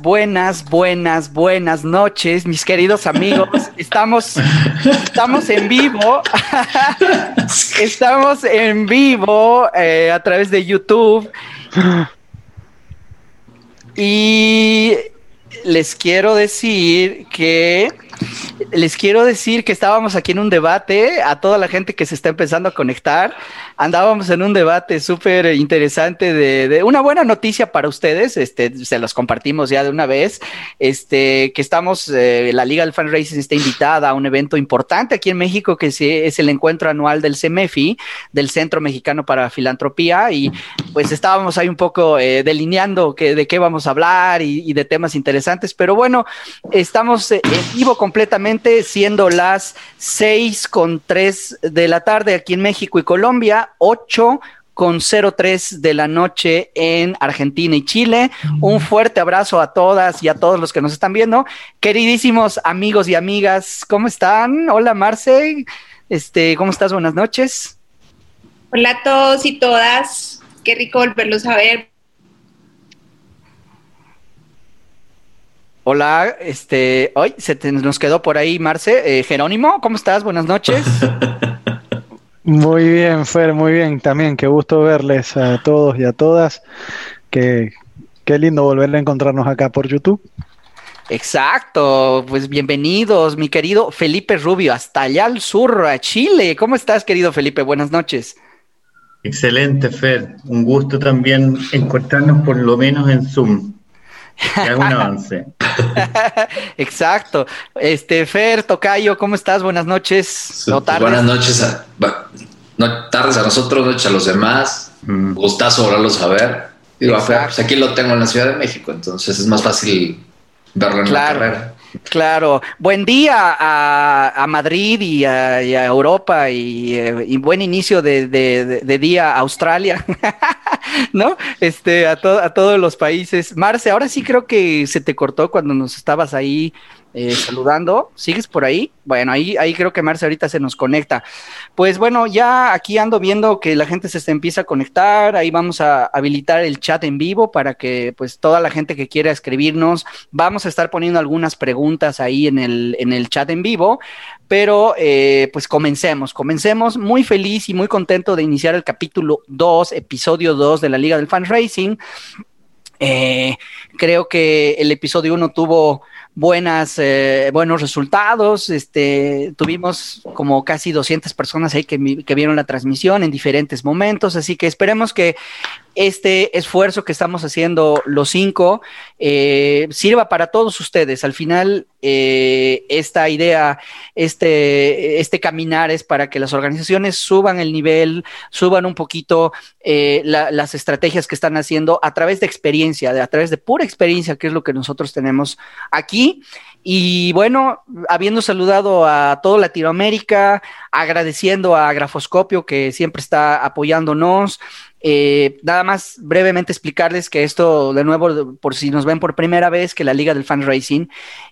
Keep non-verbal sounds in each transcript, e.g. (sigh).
Buenas, buenas, buenas noches, mis queridos amigos. (laughs) Estamos, estamos en vivo. (laughs) estamos en vivo eh, a través de YouTube. Y les quiero decir que les quiero decir que estábamos aquí en un debate a toda la gente que se está empezando a conectar andábamos en un debate súper interesante de, una buena noticia para ustedes, este, se los compartimos ya de una vez, este, que estamos, eh, la Liga del Fan Racing está invitada a un evento importante aquí en México, que es el encuentro anual del CEMEFI, del Centro Mexicano para Filantropía, y pues estábamos ahí un poco eh, delineando que, de qué vamos a hablar y, de temas interesantes, pero bueno, estamos eh, en vivo completamente, siendo las seis con tres de la tarde aquí en México y Colombia, 8 con 03 de la noche en Argentina y Chile. Un fuerte abrazo a todas y a todos los que nos están viendo. Queridísimos amigos y amigas, ¿cómo están? Hola Marce, este, ¿cómo estás? Buenas noches. Hola a todos y todas. Qué rico volverlos a ver. Hola, este, hoy se nos quedó por ahí Marce. Eh, Jerónimo, ¿cómo estás? Buenas noches. (laughs) Muy bien, Fer, muy bien también. Qué gusto verles a todos y a todas. Qué, qué lindo volver a encontrarnos acá por YouTube. Exacto, pues bienvenidos, mi querido Felipe Rubio, hasta allá al sur, a Chile. ¿Cómo estás, querido Felipe? Buenas noches. Excelente, Fer. Un gusto también encontrarnos por lo menos en Zoom. Un avance. (laughs) Exacto. Este, Fer, Tocayo, ¿cómo estás? Buenas noches. Buenas noches. A, tardes a nosotros, noches a los demás. Mm. Gustazo volverlos a ver. Digo, pues aquí lo tengo en la Ciudad de México, entonces es más fácil verlo en la carrera. Claro, buen día a, Madrid y a, Europa eh, y, buen inicio de, día a Australia, (laughs) ¿no? Este, a, a todos los países. Marce, ahora sí creo que se te cortó cuando nos estabas ahí eh, saludando. ¿Sigues por ahí? Bueno, ahí, ahí creo que Marce ahorita se nos conecta. Pues bueno, ya aquí ando viendo que la gente se, empieza a conectar. Ahí vamos a habilitar el chat en vivo para que pues toda la gente que quiera escribirnos, vamos a estar poniendo algunas preguntas ahí en el, en el chat en vivo. Pero eh, pues comencemos, comencemos. Muy feliz y muy contento de iniciar el capítulo 2, episodio 2 de la Liga del Fan Racing. Eh, creo que el episodio 1 tuvo buenas, eh, buenos resultados. Este, tuvimos como casi 200 personas ahí que, que, vieron la transmisión en diferentes momentos, así que esperemos que este esfuerzo que estamos haciendo los cinco eh, sirva para todos ustedes. Al final, eh, esta idea, este, este caminar es para que las organizaciones suban el nivel, suban un poquito las estrategias que están haciendo a través de experiencia, a través de pura experiencia, que es lo que nosotros tenemos aquí. Y bueno, habiendo saludado a todo Latinoamérica, agradeciendo a Grafoscopio que siempre está apoyándonos, eh, nada más brevemente explicarles que esto, de nuevo, por si nos ven por primera vez, que la Liga del Fan Racing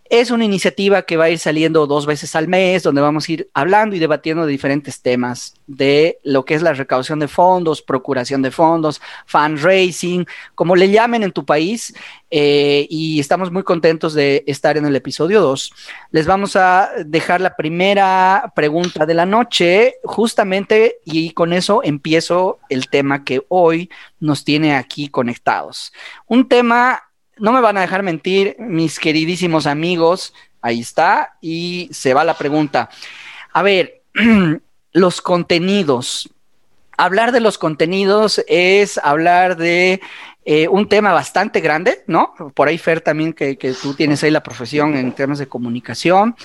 es una iniciativa que va a ir saliendo dos veces al mes, donde vamos a ir hablando y debatiendo de diferentes temas de lo que es la recaudación de fondos, procuración de fondos, fundraising, como le llamen en tu país. Eh, y estamos muy contentos de estar en el episodio 2. Les vamos a dejar la primera pregunta de la noche, justamente, y con eso empiezo el tema que hoy nos tiene aquí conectados. Un tema no me van a dejar mentir, mis queridísimos amigos. Ahí está. Y se va la pregunta. A ver, (clears throat) los contenidos. Hablar de los contenidos es hablar de eh, un tema bastante grande, ¿no? Por ahí, Fer, también que, tú tienes ahí la profesión en temas de comunicación,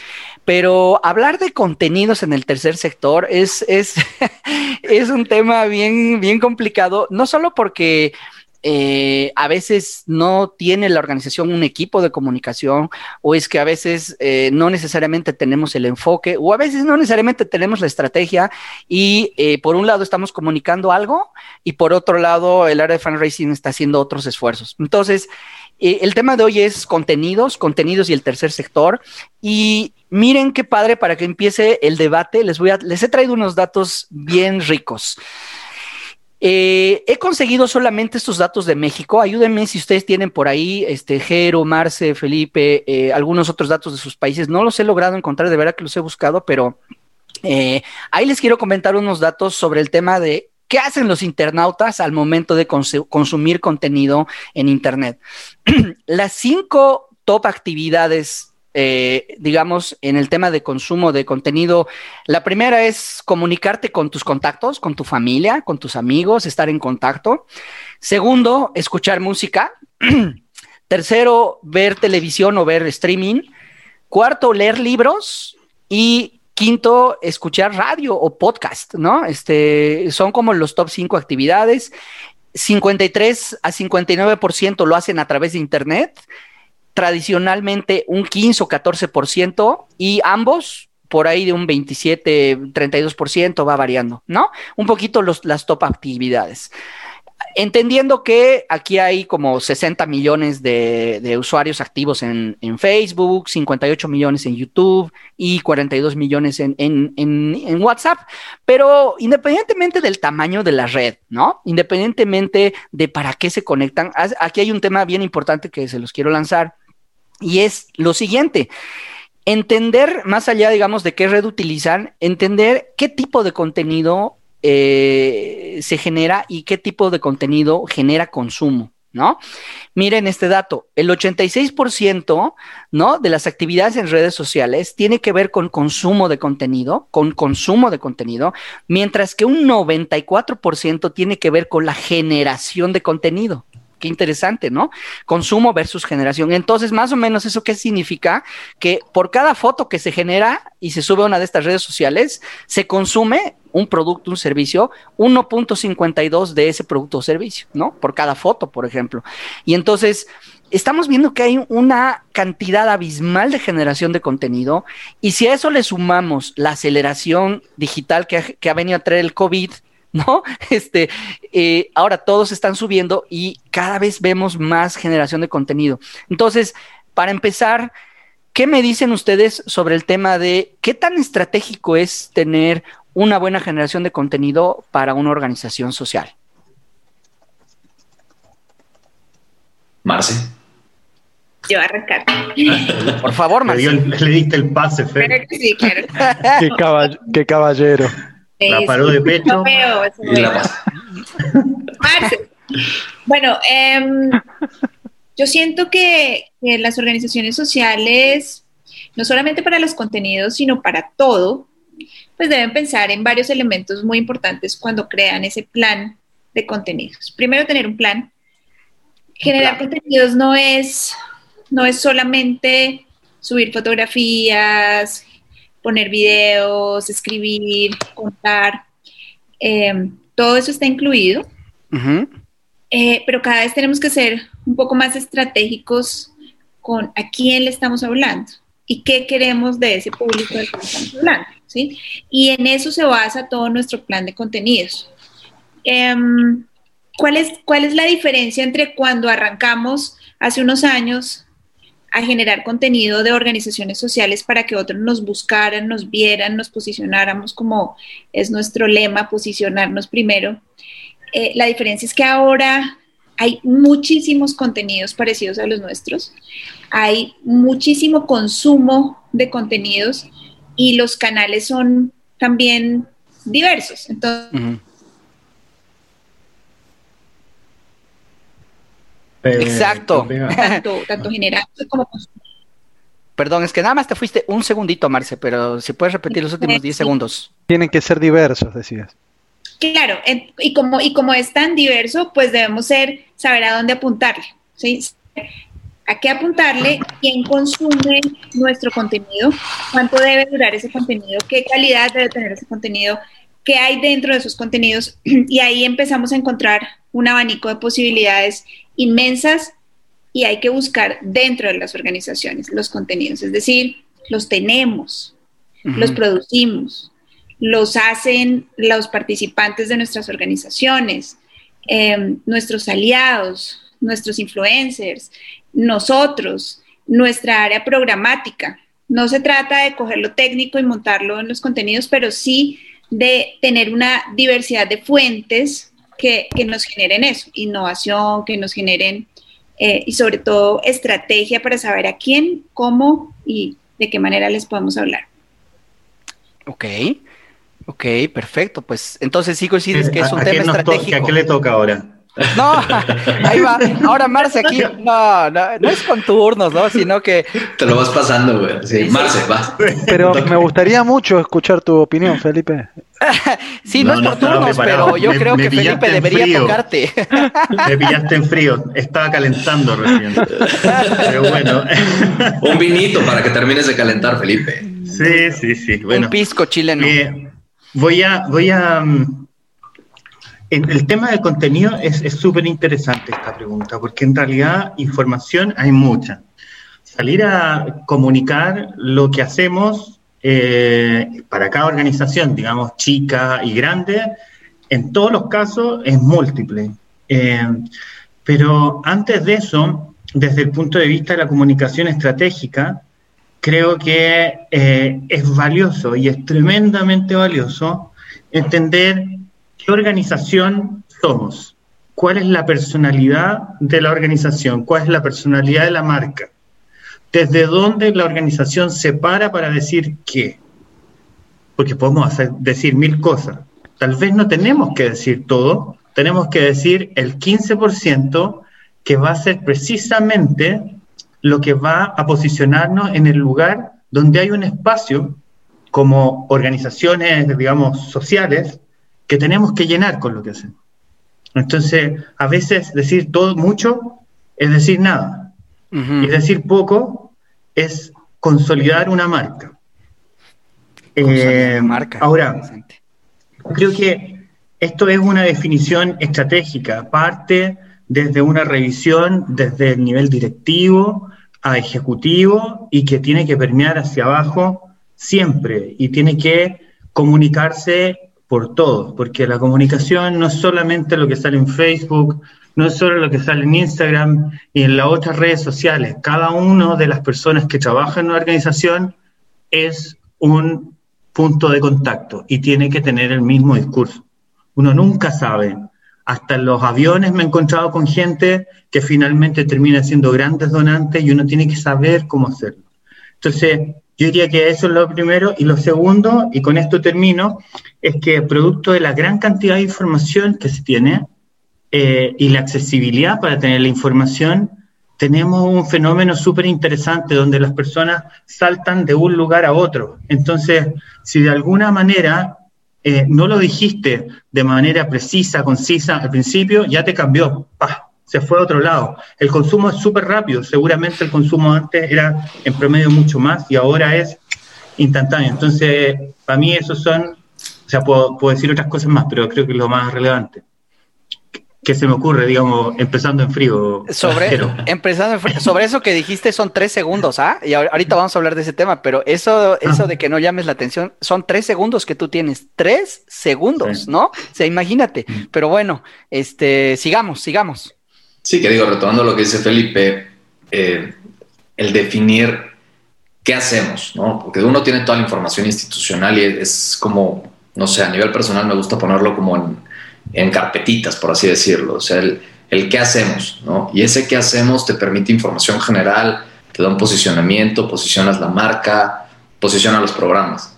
pero hablar de contenidos en el tercer sector es, es, (laughs) es un tema bien, bien complicado, no solo porque eh, a veces no tiene la organización un equipo de comunicación o es que a veces eh, no necesariamente tenemos el enfoque o a veces no necesariamente tenemos la estrategia y eh, por un lado estamos comunicando algo y por otro lado el área de fundraising está haciendo otros esfuerzos. Entonces, el tema de hoy es contenidos, contenidos y el tercer sector. Y miren qué padre para que empiece el debate. Les voy a, les he traído unos datos bien ricos. Eh, he conseguido solamente estos datos de México. Ayúdenme si ustedes tienen por ahí, este, Jero, Marce, Felipe, eh, algunos otros datos de sus países. No los he logrado encontrar, de verdad que los he buscado, pero eh, ahí les quiero comentar unos datos sobre el tema de qué hacen los internautas al momento de consumir contenido en Internet. (clears throat) Las cinco top actividades eh, digamos, en el tema de consumo de contenido, la primera es comunicarte con tus contactos, con tu familia, con tus amigos, estar en contacto. Segundo, escuchar música. (clears throat) Tercero, ver televisión o ver streaming. Cuarto, leer libros. Y quinto, escuchar radio o podcast, ¿no? Este, son como los top cinco actividades. 53 a 59% lo hacen a través de Internet tradicionalmente un 15 o 14% y ambos por ahí de un 27, 32% va variando, ¿no? Un poquito los, las top actividades. Entendiendo que aquí hay como 60 millones de, usuarios activos en, Facebook, 58 millones en YouTube y 42 millones en, en, WhatsApp, pero independientemente del tamaño de la red, ¿no? Independientemente de para qué se conectan, aquí hay un tema bien importante que se los quiero lanzar y es lo siguiente, entender más allá, digamos, de qué red utilizan, entender qué tipo de contenido eh, se genera y qué tipo de contenido genera consumo. ¿No? Miren este dato, el 86%, ¿no? De las actividades en redes sociales tiene que ver con consumo de contenido, con consumo de contenido, mientras que un 94% tiene que ver con la generación de contenido. Qué interesante, ¿no? Consumo versus generación. Entonces, más o menos eso qué significa que por cada foto que se genera y se sube a una de estas redes sociales, se consume un producto, un servicio, 1.52 de ese producto o servicio, ¿no? Por cada foto, por ejemplo. Y entonces, estamos viendo que hay una cantidad abismal de generación de contenido y si a eso le sumamos la aceleración digital que ha, venido a traer el COVID, (laughs) ¿no? Este, eh, ahora todos están subiendo y cada vez vemos más generación de contenido. Entonces, para empezar, ¿qué me dicen ustedes sobre el tema de qué tan estratégico es tener una buena generación de contenido para una organización social? Marce. Yo arrancar. Por favor, (laughs) Marce. Le, diste el pase, Fer. Sí, claro. (laughs) qué caballero. La paró de pecho. (laughs) bueno, em, yo siento que, las organizaciones sociales, no solamente para los contenidos, sino para todo, pues deben pensar en varios elementos muy importantes cuando crean ese plan de contenidos. Primero, tener un plan. Generar contenidos no es, no es solamente subir fotografías, poner videos, escribir, contar, em, todo eso está incluido. Eh, pero cada vez tenemos que ser un poco más estratégicos con a quién le estamos hablando y qué queremos de ese público del que estamos hablando. ¿sí? Y en eso se basa todo nuestro plan de contenidos. Em, ¿cuál, es, ¿Cuál es la diferencia entre cuando arrancamos hace unos años a generar contenido de organizaciones sociales para que otros nos buscaran, nos vieran, nos posicionáramos como es nuestro lema, posicionarnos primero. Eh, la diferencia es que ahora hay muchísimos contenidos parecidos a los nuestros, hay muchísimo consumo de contenidos y los canales son también diversos. Entonces, Exacto. (laughs) Tanto, general como Perdón, es que nada más te fuiste un segundito, Marce, pero si puedes repetir los últimos 10 segundos. Tienen que ser diversos, decías. Claro, y como, y como es tan diverso, pues debemos ser, saber a dónde apuntarle, ¿sí? ¿A qué apuntarle? ¿Quién consume nuestro contenido? ¿Cuánto debe durar ese contenido? ¿Qué calidad debe tener ese contenido? ¿Qué hay dentro de esos contenidos? (clears throat) Y ahí empezamos a encontrar un abanico de posibilidades inmensas y hay que buscar dentro de las organizaciones los contenidos, es decir, los tenemos, los producimos, los hacen los participantes de nuestras organizaciones, em, nuestros aliados, nuestros influencers, nosotros, nuestra área programática. No se trata de coger lo técnico y montarlo en los contenidos, pero sí de tener una diversidad de fuentes que, nos generen eso, innovación, que nos generen eh, y sobre todo estrategia para saber a quién, cómo y de qué manera les podemos hablar. Ok, ok, perfecto. Pues entonces sí coincides que es un tema estratégico. ¿A qué le toca ahora? No, ahí va. Ahora Marce aquí, no, no, es con turnos, ¿no? Sino que. Te lo vas pasando, güey. Sí, Marce, va. Pero me gustaría mucho escuchar tu opinión, Felipe. (laughs) sí, no, es por turnos, pero yo creo que Felipe debería tocarte. (laughs) Me pillaste en frío, estaba calentando recién. Pero bueno. (laughs) Un vinito para que termines de calentar, Felipe. Sí, sí, sí. Bueno, Un pisco chileno. Eh, voy a, voy a mm, el tema del contenido es súper interesante esta pregunta, porque en realidad información hay mucha. Salir a comunicar lo que hacemos eh, para cada organización, digamos, chica y grande, en todos los casos es múltiple. Eh, pero antes de eso, desde el punto de vista de la comunicación estratégica, creo que eh, es valioso y es tremendamente valioso entender ¿Qué organización somos? ¿Cuál es la personalidad de la organización? ¿Cuál es la personalidad de la marca? ¿Desde dónde la organización se para para decir qué? Porque podemos hacer, decir mil cosas. Tal vez no tenemos que decir todo, tenemos que decir el 15% que va a ser precisamente lo que va a posicionarnos en el lugar donde hay un espacio como organizaciones, digamos, sociales, que tenemos que llenar con lo que hacemos. Entonces, a veces decir todo mucho es decir nada. Y decir poco es consolidar una marca. Eh, marca. Ahora, creo que esto es una definición estratégica, parte desde una revisión desde el nivel directivo a ejecutivo y que tiene que permear hacia abajo siempre y tiene que comunicarse por todo, porque la comunicación no es solamente lo que sale en Facebook, no es solo lo que sale en Instagram y en las otras redes sociales. Cada una de las personas que trabajan en una organización es un punto de contacto y tiene que tener el mismo discurso. Uno nunca sabe. Hasta en los aviones me he encontrado con gente que finalmente termina siendo grandes donantes y uno tiene que saber cómo hacerlo. Entonces, yo diría que eso es lo primero. Y lo segundo, y con esto termino, es que producto de la gran cantidad de información que se tiene eh, y la accesibilidad para tener la información, tenemos un fenómeno súper interesante donde las personas saltan de un lugar a otro. Entonces, si de alguna manera eh, no lo dijiste de manera precisa, concisa al principio, ya te cambió. ¡Pah! Se fue a otro lado. El consumo es súper rápido, seguramente el consumo antes era en promedio mucho más y ahora es instantáneo. Entonces, para mí esos son, o sea, puedo, decir otras cosas más, pero creo que es lo más relevante. ¿Qué se me ocurre, digamos, empezando en frío? Sobre, empezando sobre eso que dijiste son tres segundos, ¿ah? Y ahorita vamos a hablar de ese tema, pero eso, eso de que no llames la atención, son tres segundos que tú tienes, tres segundos, ¿no? O sea, imagínate. Mm. Pero bueno, este, sigamos, sigamos. Sí, que digo, retomando lo que dice Felipe, eh, el definir qué hacemos, ¿no? Porque uno tiene toda la información institucional y es como, no sé, a nivel personal me gusta ponerlo como en, carpetitas, por así decirlo, o sea, el, qué hacemos, ¿no? Y ese qué hacemos te permite información general, te da un posicionamiento, posicionas la marca, posiciona los programas.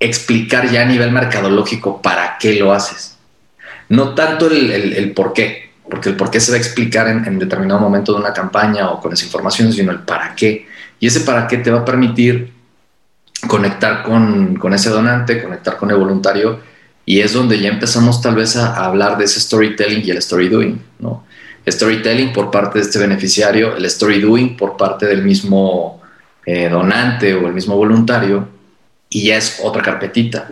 Explicar ya a nivel mercadológico para qué lo haces. No tanto el, el, el por qué, porque el por qué se va a explicar en, determinado momento de una campaña o con esa información, sino el para qué. Y ese para qué te va a permitir conectar con, con ese donante, conectar con el voluntario, y es donde ya empezamos tal vez a, hablar de ese storytelling y el story doing, ¿no? Storytelling por parte de este beneficiario, el story doing por parte del mismo eh, donante o el mismo voluntario, y ya es otra carpetita.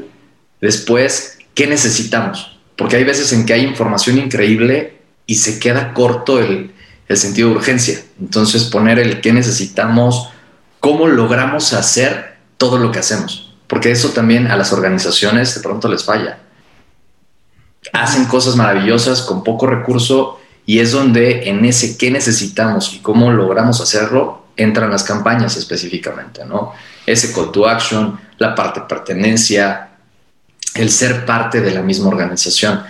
Después, ¿qué necesitamos? Porque hay veces en que hay información increíble y se queda corto el, sentido de urgencia. Entonces poner el qué necesitamos, cómo logramos hacer todo lo que hacemos, porque eso también a las organizaciones de pronto les falla. Hacen cosas maravillosas con poco recurso y es donde en ese qué necesitamos y cómo logramos hacerlo entran las campañas específicamente, ¿no? Ese call to action, la parte pertenencia, el ser parte de la misma organización.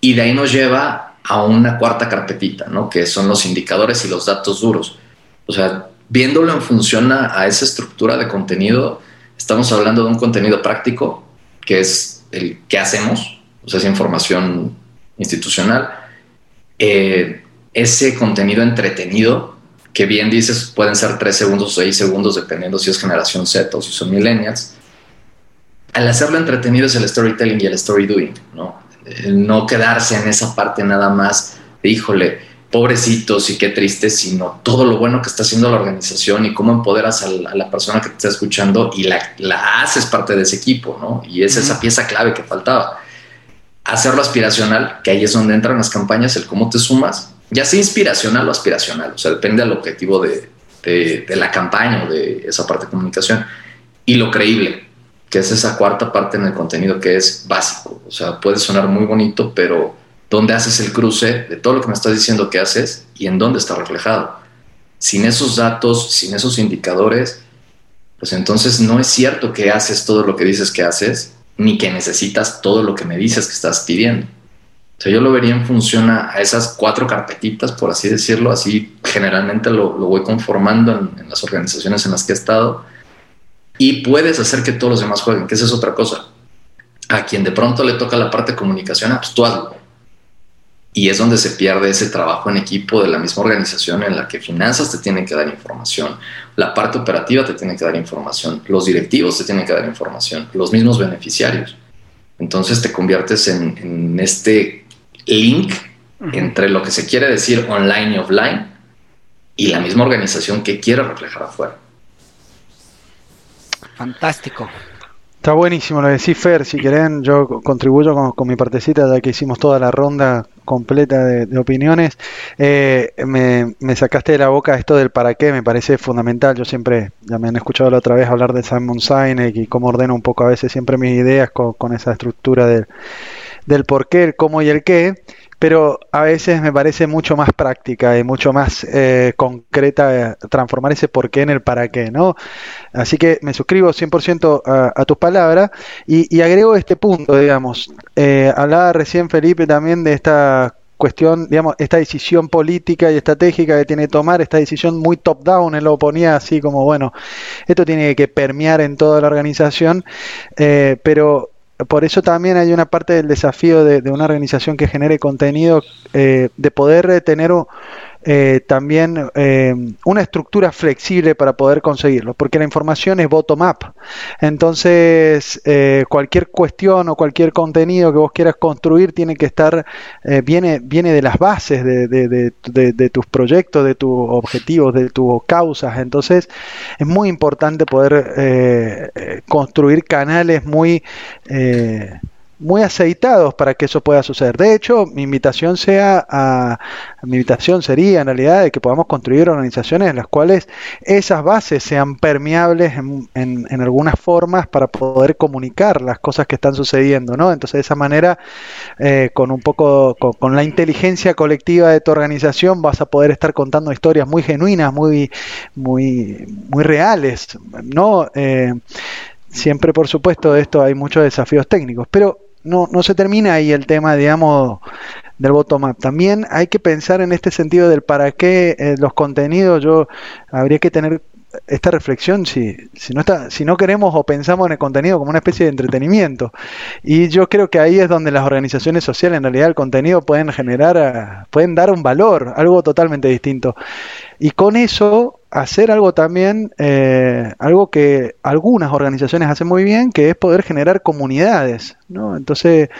Y de ahí nos lleva a una cuarta carpetita, ¿no? Que son los indicadores y los datos duros. O sea, viéndolo en función a, esa estructura de contenido, estamos hablando de un contenido práctico, que es el que hacemos, o sea, es información institucional. Eh, ese contenido entretenido, que bien dices, pueden ser tres segundos o seis segundos, dependiendo si es generación Z o si son millennials. Al hacerlo entretenido es el storytelling y el story doing, ¿no? No quedarse en esa parte nada más de, híjole, pobrecitos y qué triste, sino todo lo bueno que está haciendo la organización y cómo empoderas a la, persona que te está escuchando y la, la, haces parte de ese equipo, ¿no? Y es esa pieza clave que faltaba. Hacerlo aspiracional, que ahí es donde entran las campañas, el cómo te sumas, ya sea inspiracional o aspiracional, o sea, depende del objetivo de, de, de la campaña o de esa parte de comunicación. Y lo creíble, que es esa cuarta parte en el contenido que es básico, o sea, puede sonar muy bonito, pero dónde haces el cruce de todo lo que me estás diciendo que haces y en dónde está reflejado. Sin esos datos, sin esos indicadores, pues entonces no es cierto que haces todo lo que dices que haces, ni que necesitas todo lo que me dices que estás pidiendo. O sea, yo lo vería en función a, esas cuatro carpetitas, por así decirlo, así generalmente lo, voy conformando en, las organizaciones en las que he estado, y puedes hacer que todos los demás jueguen, que esa es otra cosa. A quien de pronto le toca la parte de comunicación, ah, pues tú hazlo y es donde se pierde ese trabajo en equipo de la misma organización en la que finanzas te tienen que dar información, la parte operativa te tiene que dar información, los directivos te tienen que dar información, los mismos beneficiarios. Entonces te conviertes en, este link entre lo que se quiere decir online y offline y la misma organización que quiere reflejar afuera. Fantástico. Está buenísimo lo de Fer. Si quieren, yo contribuyo con, mi partecita, ya que hicimos toda la ronda completa de, opiniones. Eh, me, sacaste de la boca esto del para qué, me parece fundamental. Yo siempre, ya me han escuchado la otra vez hablar de Simon Sinek y cómo ordeno un poco a veces siempre mis ideas con, con esa estructura del, del por qué, el cómo y el qué pero a veces me parece mucho más práctica y mucho más eh, concreta transformar ese por qué en el para qué, ¿no? Así que me suscribo 100% a, a, tus palabras y, agrego este punto, digamos. Eh, hablaba recién Felipe también de esta cuestión, digamos, esta decisión política y estratégica que tiene que tomar, esta decisión muy top-down, él lo ponía así como, bueno, esto tiene que permear en toda la organización, eh, pero por eso también hay una parte del desafío de, una organización que genere contenido, eh, de poder tener eh, también eh, una estructura flexible para poder conseguirlo, porque la información es bottom-up. Entonces, eh, cualquier cuestión o cualquier contenido que vos quieras construir tiene que estar, viene, viene de las bases de, de, tus proyectos, de tus objetivos, de tus causas. Entonces, es muy importante poder construir canales muy muy aceitados para que eso pueda suceder. De hecho, mi invitación sea a, mi invitación sería en realidad de que podamos construir organizaciones en las cuales esas bases sean permeables en, en, algunas formas para poder comunicar las cosas que están sucediendo, ¿no? Entonces de esa manera, eh, con un poco, con, la inteligencia colectiva de tu organización, vas a poder estar contando historias muy genuinas, muy, muy, muy reales, ¿no? Eh, siempre, por supuesto, de esto hay muchos desafíos técnicos, pero no, no se termina ahí el tema, digamos, del bottom-up. También hay que pensar en este sentido del para qué eh, los contenidos. Yo habría que tener esta reflexión si, si, no está, si no queremos o pensamos en el contenido como una especie de entretenimiento. Y yo creo que ahí es donde las organizaciones sociales, en realidad, el contenido pueden generar, eh, pueden dar un valor, algo totalmente distinto. Y con eso hacer algo también, eh, algo que algunas organizaciones hacen muy bien, que es poder generar comunidades, ¿no? Entonces,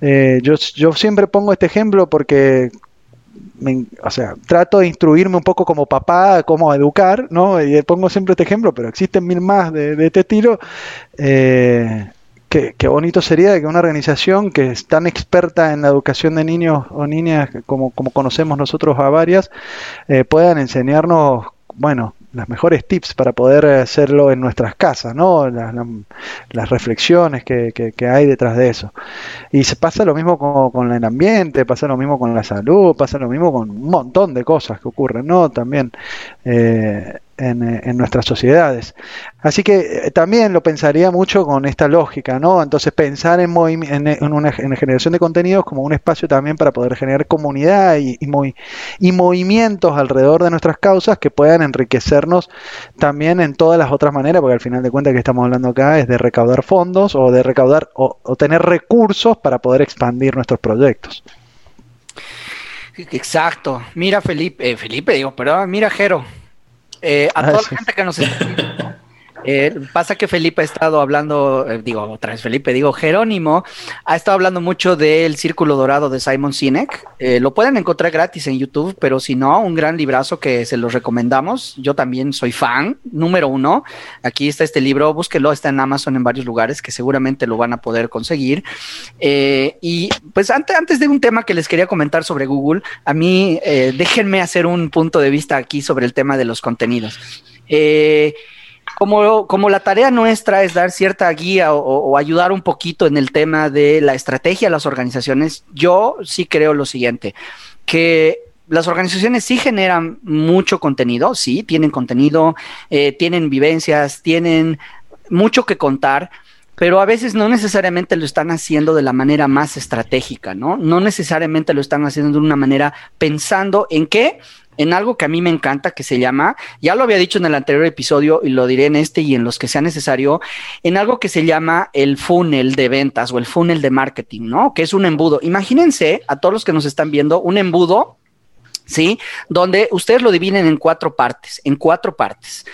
eh, yo, yo siempre pongo este ejemplo porque o sea, trato de instruirme un poco como papá, cómo educar, ¿no? Y pongo siempre este ejemplo, pero existen mil más de, de este estilo. Eh, qué, bonito sería que una organización que es tan experta en la educación de niños o niñas como, como conocemos nosotros a varias, puedan enseñarnos, bueno, las mejores tips para poder hacerlo en nuestras casas, ¿no? Las, reflexiones que, que, hay detrás de eso. Y se pasa lo mismo con, el ambiente, pasa lo mismo con la salud, pasa lo mismo con un montón de cosas que ocurren, ¿no? También. Eh, en, nuestras sociedades. Así que eh, también lo pensaría mucho con esta lógica, ¿no? Entonces pensar en, en, una generación de contenidos como un espacio también para poder generar comunidad y, movimientos alrededor de nuestras causas que puedan enriquecernos también en todas las otras maneras, porque al final de cuentas que estamos hablando acá es de recaudar fondos o de recaudar o, tener recursos para poder expandir nuestros proyectos. Exacto. Mira, Felipe, eh, Felipe, digo, perdón, mira, Jero. Eh, a ah, toda la gente que nos está eh, pasa que Felipe ha estado hablando, eh, digo, otra vez Felipe, digo, Jerónimo ha estado hablando mucho del Círculo Dorado de Simon Sinek. Eh, lo pueden encontrar gratis en YouTube, pero si no, un gran librazo que se los recomendamos. Yo también soy fan, número uno. Aquí está este libro, búsquelo, está en Amazon en varios lugares que seguramente lo van a poder conseguir. y pues antes, antes de un tema que les quería comentar sobre Google, a mí déjenme hacer un punto de vista aquí sobre el tema de los contenidos. Eh, como, como la tarea nuestra es dar cierta guía o, ayudar un poquito en el tema de la estrategia de las organizaciones, yo sí creo lo siguiente, que las organizaciones sí generan mucho contenido, sí, tienen contenido, eh, tienen vivencias, tienen mucho que contar, pero a veces no necesariamente lo están haciendo de la manera más estratégica, ¿no? No necesariamente lo están haciendo de una manera pensando en qué, en algo que a mí me encanta, que se llama, ya lo había dicho en el anterior episodio y lo diré en este y en los que sea necesario, en algo que se llama el funnel de ventas o el funnel de marketing, ¿no? Que es un embudo. Imagínense a todos los que nos están viendo un embudo ¿sí? Donde ustedes lo dividen en cuatro partes, en cuatro partes.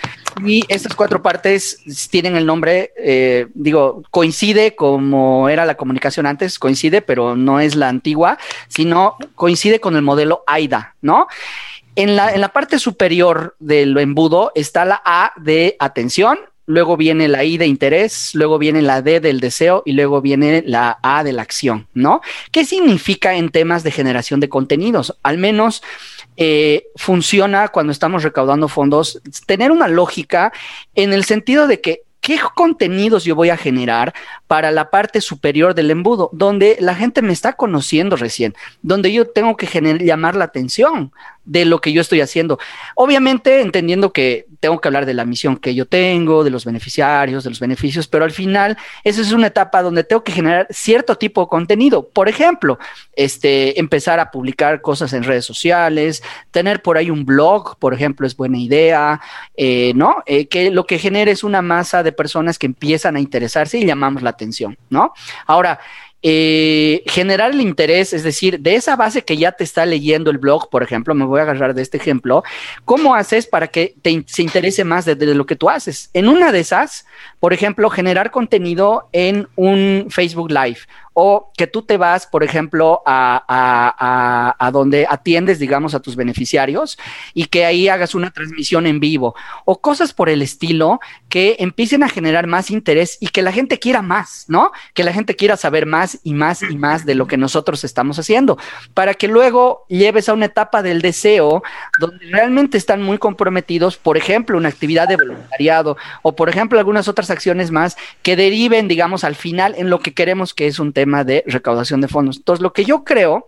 Y estas cuatro partes tienen el nombre, eh, digo, coincide como era la comunicación antes, coincide, pero no es la antigua, sino coincide con el modelo AIDA, ¿no? En la, en la parte superior del embudo está la A de atención, luego viene la I de interés, luego viene la D del deseo y luego viene la A de la acción, ¿no? ¿Qué significa en temas de generación de contenidos? Al menos eh, funciona cuando estamos recaudando fondos, tener una lógica en el sentido de que qué contenidos yo voy a generar para la parte superior del embudo, donde la gente me está conociendo recién, donde yo tengo que llamar la atención, de lo que yo estoy haciendo. Obviamente entendiendo que tengo que hablar de la misión que yo tengo, de los beneficiarios, de los beneficios, pero al final esa es una etapa donde tengo que generar cierto tipo de contenido. Por ejemplo, este, empezar a publicar cosas en redes sociales, tener por ahí un blog, por ejemplo, es buena idea, eh, ¿no? Eh, que lo que genere es una masa de personas que empiezan a interesarse y llamamos la atención, ¿no? Ahora, eh, generar el interés, es decir, de esa base que ya te está leyendo el blog, por ejemplo, me voy a agarrar de este ejemplo, ¿cómo haces para que te, se interese más de, lo que tú haces? En una de esas, por ejemplo, generar contenido en un Facebook Live o que tú te vas, por ejemplo, a, a, a, donde atiendes, digamos, a tus beneficiarios y que ahí hagas una transmisión en vivo. O cosas por el estilo que empiecen a generar más interés y que la gente quiera más, ¿no? Que la gente quiera saber más y más y más de lo que nosotros estamos haciendo. Para que luego lleves a una etapa del deseo donde realmente están muy comprometidos, por ejemplo, una actividad de voluntariado o, por ejemplo, algunas otras acciones más que deriven, digamos, al final en lo que queremos que es un tema de recaudación de fondos. Entonces, lo que yo creo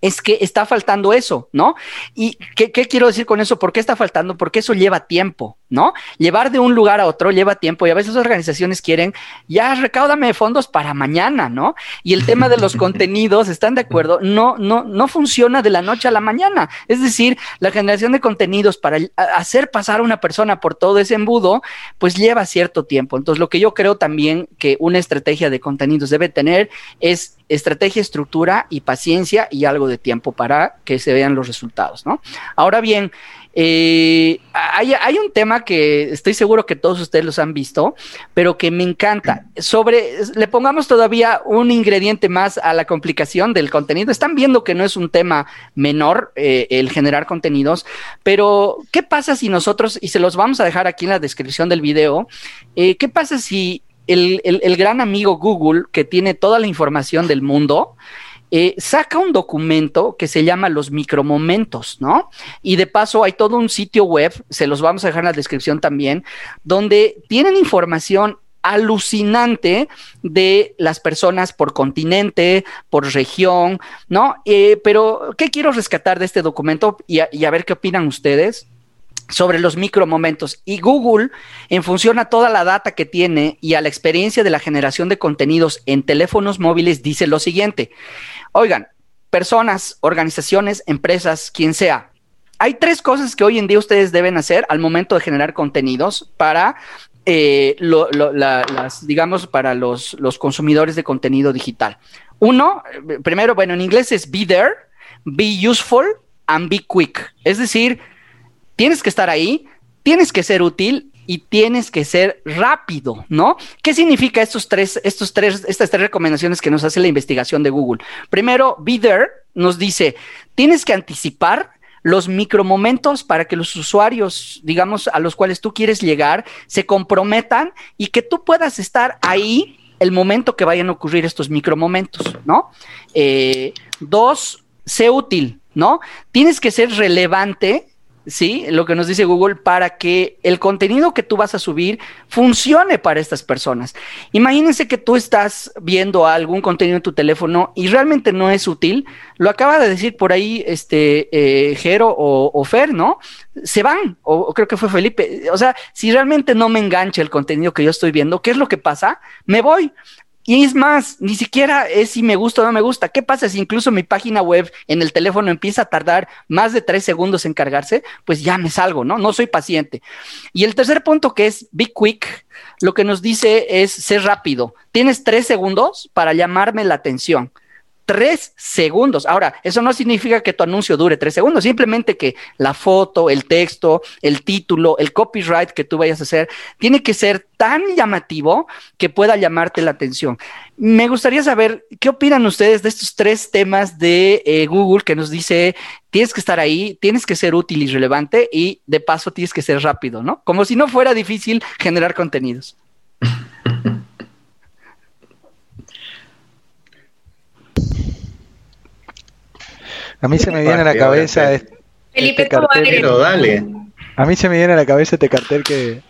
es que está faltando eso, ¿no? ¿Y qué, quiero decir con eso? ¿Por qué está faltando? Porque eso lleva tiempo, ¿no? Llevar de un lugar a otro lleva tiempo y a veces organizaciones quieren, ya recáudame fondos para mañana, ¿no? Y el tema de los (laughs) contenidos, ¿están de acuerdo? No, no, no funciona de la noche a la mañana. Es decir, la generación de contenidos para hacer pasar a una persona por todo ese embudo, pues lleva cierto tiempo. Entonces, lo que yo creo también que una estrategia de contenidos debe tener es estrategia, estructura y paciencia y algo de tiempo para que se vean los resultados, ¿no? Ahora bien, eh, hay, un tema que estoy seguro que todos ustedes los han visto, pero que me encanta. Sobre, le pongamos todavía un ingrediente más a la complicación del contenido. Están viendo que no es un tema menor eh, el generar contenidos, pero ¿qué pasa si nosotros, y se los vamos a dejar aquí en la descripción del video, eh, ¿qué pasa si el, gran amigo Google, que tiene toda la información del mundo, eh, saca un documento que se llama los micromomentos, ¿no? Y de paso hay todo un sitio web, se los vamos a dejar en la descripción también, donde tienen información alucinante de las personas por continente, por región, ¿no? Eh, pero, ¿qué quiero rescatar de este documento y a ver qué opinan ustedes? Sobre los micromomentos. Y Google, en función a toda la data que tiene y a la experiencia de la generación de contenidos en teléfonos móviles, dice lo siguiente. Oigan, personas, organizaciones, empresas, quien sea. Hay tres cosas que hoy en día ustedes deben hacer al momento de generar contenidos para eh, las, digamos, para los, los consumidores de contenido digital. Uno, primero, bueno, en inglés es be there, be useful and be quick. Es decir, tienes que estar ahí, tienes que ser útil y tienes que ser rápido, ¿no? ¿Qué significa estos tres, estos tres, estas tres recomendaciones que nos hace la investigación de Google? Primero, Be There nos dice, tienes que anticipar los micromomentos para que los usuarios, digamos, a los cuales tú quieres llegar, se comprometan y que tú puedas estar ahí el momento que vayan a ocurrir estos micromomentos, ¿no? Eh, dos, sé útil, ¿no? Tienes que ser relevante ¿sí? Lo que nos dice Google para que el contenido que tú vas a subir funcione para estas personas. Imagínense que tú estás viendo algún contenido en tu teléfono y realmente no es útil. Lo acaba de decir por ahí este eh, Jero o, Fer, ¿no? Se van, o, creo que fue Felipe. O sea, si realmente no me engancha el contenido que yo estoy viendo, ¿qué es lo que pasa? Me voy. Y es más, ni siquiera es si me gusta o no me gusta. ¿Qué pasa si incluso mi página web en el teléfono empieza a tardar más de tres segundos en cargarse? Pues ya me salgo, ¿no? No soy paciente. Y el tercer punto que es Be Quick, lo que nos dice es ser rápido. Tienes tres segundos para llamarme la atención tres segundos. Ahora, eso no significa que tu anuncio dure tres segundos, simplemente que la foto, el texto, el título, el copyright que tú vayas a hacer, tiene que ser tan llamativo que pueda llamarte la atención. Me gustaría saber qué opinan ustedes de estos tres temas de eh, Google que nos dice, tienes que estar ahí, tienes que ser útil y relevante y de paso tienes que ser rápido, ¿no? Como si no fuera difícil generar contenidos. A mí se me viene a la cabeza este, Felipe cartel. dale. A mí se me viene a la cabeza este cartel que,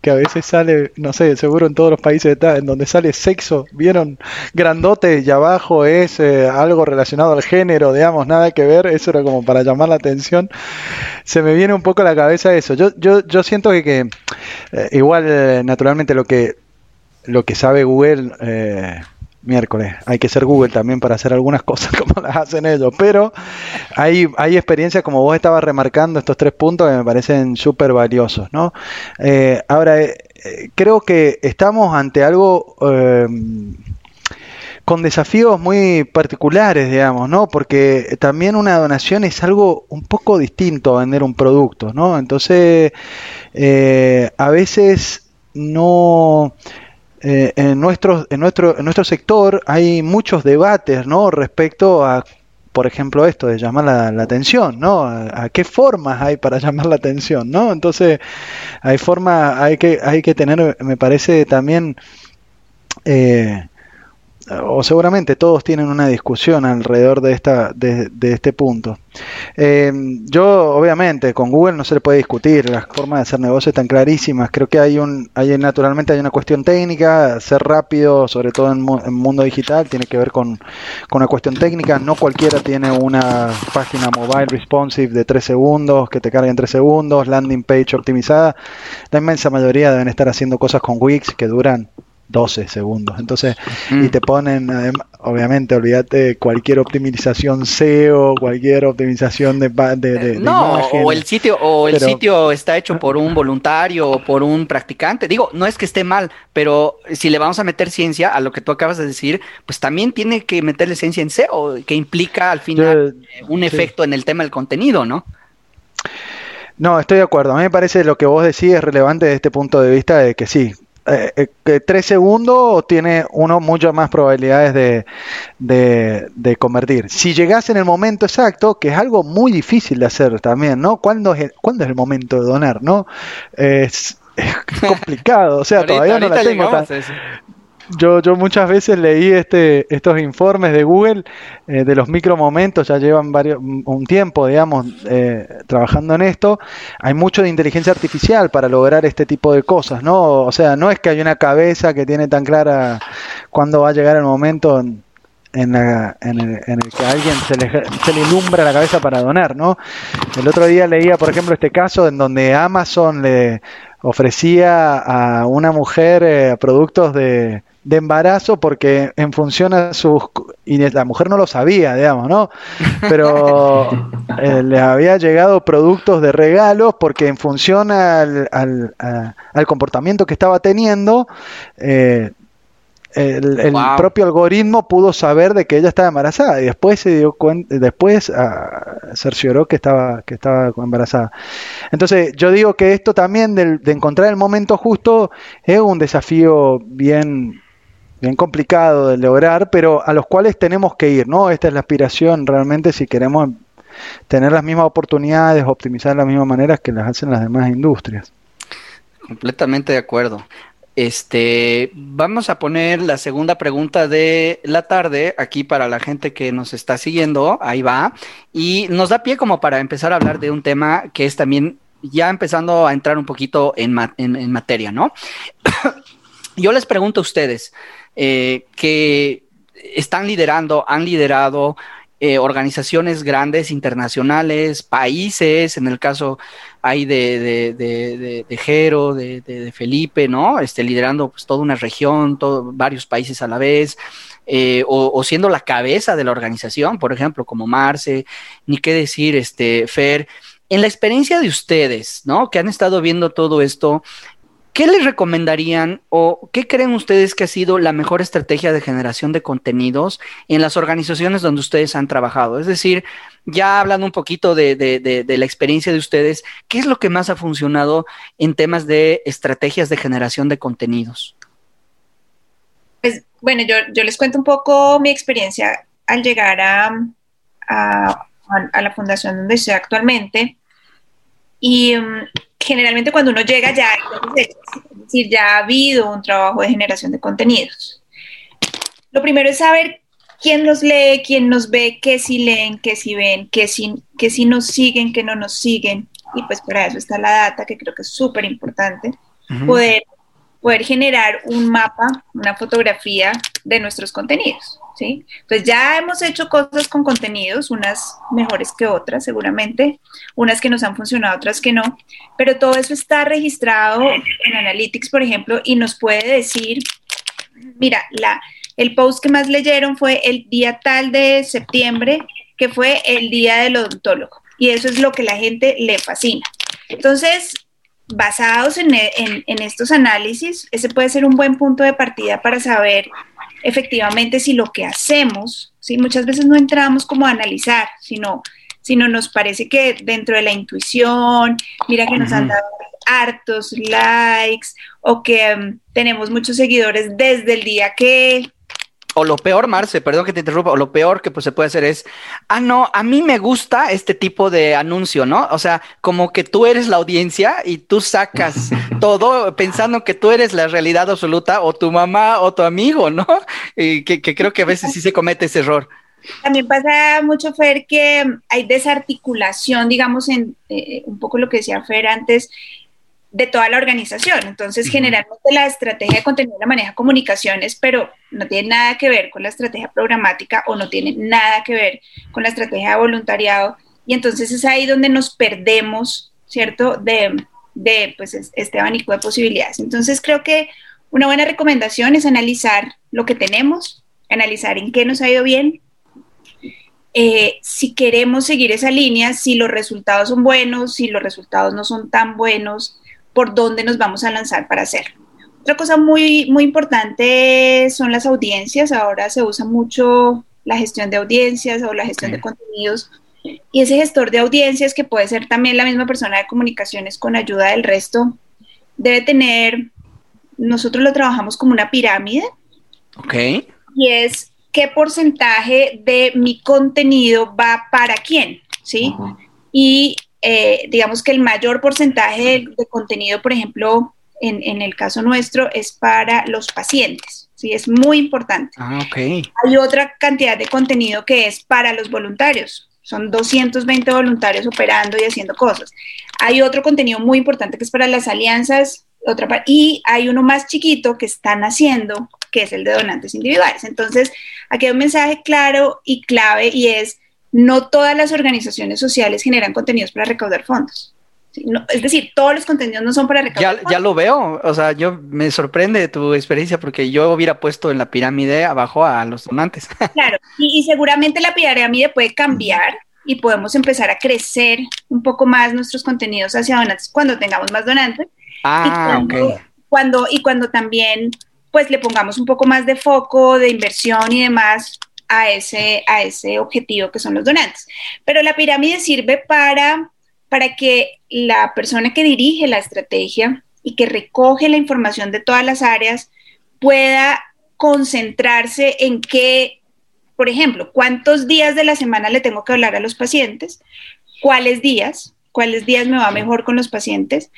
que a veces sale, no sé, seguro en todos los países en donde sale sexo, vieron grandote y abajo es eh, algo relacionado al género, digamos, nada que ver, eso era como para llamar la atención. Se me viene un poco a la cabeza eso. Yo, yo, yo siento que, que eh, igual, eh, naturalmente, lo que, lo que sabe Google miércoles. Hay que ser Google también para hacer algunas (laughs) cosas como las hacen ellos. Pero hay, hay experiencias, como vos estabas remarcando, estos tres puntos que me parecen súper valiosos. ¿no? Eh, ahora, eh, creo que estamos ante algo... Con desafíos muy particulares, digamos, ¿no? Porque también una donación es algo un poco distinto a vender un producto, ¿no? Entonces, eh, a veces no, eh, en, nuestro, en, nuestro, en nuestro sector hay muchos debates ¿no? respecto a, por ejemplo, esto de llamar la, atención, ¿no? A, qué formas hay para (laughs) llamar la atención, ¿no? Entonces, hay formas, hay que, hay que tener, me parece también, eh, o seguramente todos tienen una discusión alrededor de, esta, de, este punto. Eh, yo, obviamente, con Google no se le puede discutir, las formas de hacer negocios están clarísimas. Creo que hay un, hay naturalmente hay una cuestión técnica, ser rápido, sobre todo en, el mundo digital, tiene que ver con, con, una cuestión técnica. No cualquiera tiene una página mobile responsive de 3 segundos, que te cargue en 3 segundos, landing page optimizada. La inmensa mayoría deben estar haciendo cosas con Wix que duran 12 segundos. Entonces, y te ponen, obviamente, olvídate cualquier optimización SEO, cualquier optimización de, de, eh, no, o el sitio o el sitio está hecho por un voluntario o por un practicante. Digo, no es que esté mal, pero si le vamos a meter ciencia a lo que tú acabas de decir, pues también tiene que meterle ciencia en SEO, que implica al final un efecto en el tema del contenido, ¿no? No, estoy de acuerdo. A mí me parece lo que vos decís es relevante desde este punto de vista de que sí, eh, eh, que tres segundos tiene uno muchas más probabilidades de, de, convertir. Si llegas en el momento exacto, que es algo muy difícil de hacer también, ¿no? ¿Cuándo es el, ¿cuándo es el momento de donar, no? Es, (laughs) complicado, o sea, todavía no la tengo tan, yo, yo muchas veces leí este, estos informes de Google eh, de los micromomentos, ya llevan varios, un tiempo, digamos, eh, trabajando en esto. Hay mucho de inteligencia artificial para lograr este tipo de cosas, ¿no? O sea, no es que hay una cabeza que tiene tan clara cuándo va a llegar el momento en, el, que a alguien se le, se le ilumbra la cabeza para donar, ¿no? El otro día leía, por ejemplo, este caso en donde Amazon le ofrecía a una mujer eh, productos de, de embarazo porque en función a sus... Y la mujer no lo sabía, digamos, ¿no? (laughs) Pero eh, le había llegado productos de regalos porque en función al, al, al comportamiento que estaba teniendo, eh, el, propio algoritmo pudo saber de que ella estaba embarazada y después se dio cuenta, después uh, cercioró que estaba, que estaba embarazada. Entonces, yo digo que esto también de, de encontrar el momento justo es un desafío bien, bien complicado de lograr, pero a los cuales tenemos que ir, ¿no? Esta es la aspiración realmente si queremos tener las mismas oportunidades, optimizar de las mismas maneras que las hacen las demás industrias. Completamente de acuerdo. Este, vamos a poner la segunda pregunta de la tarde aquí para la gente que nos está siguiendo. Ahí va. Y nos da pie como para empezar a hablar de un tema que es también ya empezando a entrar un poquito en, materia, ¿no? (coughs) Yo les pregunto a ustedes, eh, que están liderando, han liderado eh, organizaciones grandes, internacionales, países, en el caso hay de, de, de, de Jero, de, Felipe, ¿no? Este, liderando pues, toda una región, varios países a la vez, eh, o, siendo la cabeza de la organización, por ejemplo, como Marce, ni qué decir, este, Fer. En la experiencia de ustedes, ¿no? Que han estado viendo todo esto, ¿Qué les recomendarían o qué creen ustedes que ha sido la mejor estrategia de generación de contenidos en las organizaciones donde ustedes han trabajado? Es decir, ya hablando un poquito de, la experiencia de ustedes, ¿qué es lo que más ha funcionado en temas de estrategias de generación de contenidos? Pues bueno, yo, les cuento un poco mi experiencia al llegar a, la fundación donde estoy actualmente. Y um, generalmente cuando uno llega ya, es decir, ya ha habido un trabajo de generación de contenidos. Lo primero es saber quién los lee, quién nos ve, qué si leen, qué si ven, qué si, qué si nos siguen, qué no nos siguen. Y pues para eso está la data, que creo que es súper importante. Poder poder generar un mapa, una fotografía de nuestros contenidos, ¿sí? Entonces ya hemos hecho cosas con contenidos, unas mejores que otras seguramente, unas que nos han funcionado, otras que no, pero todo eso está registrado en Analytics, por ejemplo, y nos puede decir, mira, la, el post que más leyeron fue el día tal de septiembre, que fue el día del odontólogo, y eso es lo que la gente le fascina. Entonces, basados en, estos análisis, ese puede ser un buen punto de partida para saber efectivamente si lo que hacemos, ¿sí? muchas veces no entramos como a analizar, sino, sino nos parece que dentro de la intuición, mira que nos han dado hartos likes o que mm, tenemos muchos seguidores desde el día que o lo peor, Marce, perdón que te interrumpa, o lo peor que pues se puede hacer es, ah, no, a mí me gusta este tipo de anuncio, ¿no? O sea, como que tú eres la audiencia y tú sacas (laughs) todo pensando que tú eres la realidad absoluta o tu mamá o tu amigo, ¿no? Y que, creo que a veces sí se comete ese error. También pasa mucho, Fer, que hay desarticulación, digamos, en eh, un poco lo que decía Fer antes, de toda la organización. Entonces, generalmente la estrategia de contenido la maneja comunicaciones, pero no tiene nada que ver con la estrategia programática o no tiene nada que ver con la estrategia de voluntariado. Y entonces es ahí donde nos perdemos, ¿cierto? De, de pues, este abanico de posibilidades. Entonces, creo que una buena recomendación es analizar lo que tenemos, analizar en qué nos ha ido bien, eh, si queremos seguir esa línea, si los resultados son buenos, si los resultados no son tan buenos, por dónde nos vamos a lanzar para hacerlo. Otra cosa muy, muy importante son las audiencias. Ahora se usa mucho la gestión de audiencias o la gestión de contenidos. Y ese gestor de audiencias, que puede ser también la misma persona de comunicaciones con ayuda del resto, debe tener, nosotros lo trabajamos como una pirámide. Ok. Y es qué porcentaje de mi contenido va para quién, ¿sí? Y eh, digamos que el mayor porcentaje de, contenido, por ejemplo, en, el caso nuestro, es para los pacientes. Sí, es muy importante. Ah, Hay otra cantidad de contenido que es para los voluntarios. Son 220 voluntarios operando y haciendo cosas. Hay otro contenido muy importante que es para las alianzas, otra y hay uno más chiquito que están haciendo que es el de donantes individuales. Entonces, aquí hay un mensaje claro y clave y es, no todas las organizaciones sociales generan contenidos para recaudar fondos. es decir, todos los contenidos no son para recaudar. Ya, ya, lo veo, o sea, yo me sorprende tu experiencia porque yo hubiera puesto en la pirámide abajo a los donantes. (laughs) Claro, y, y seguramente la pirámide puede cambiar y podemos empezar a crecer un poco más nuestros contenidos hacia donantes cuando tengamos más donantes. Ah, y cuando, cuando, y cuando también pues le pongamos un poco más de foco, de inversión y demás a ese, a ese objetivo que son los donantes. Pero la pirámide sirve para, para que la persona que dirige la estrategia y que recoge la información de todas las áreas pueda concentrarse en qué por ejemplo, cuántos días de la semana le tengo que hablar a los pacientes, cuáles días, cuáles días me va mejor con los pacientes,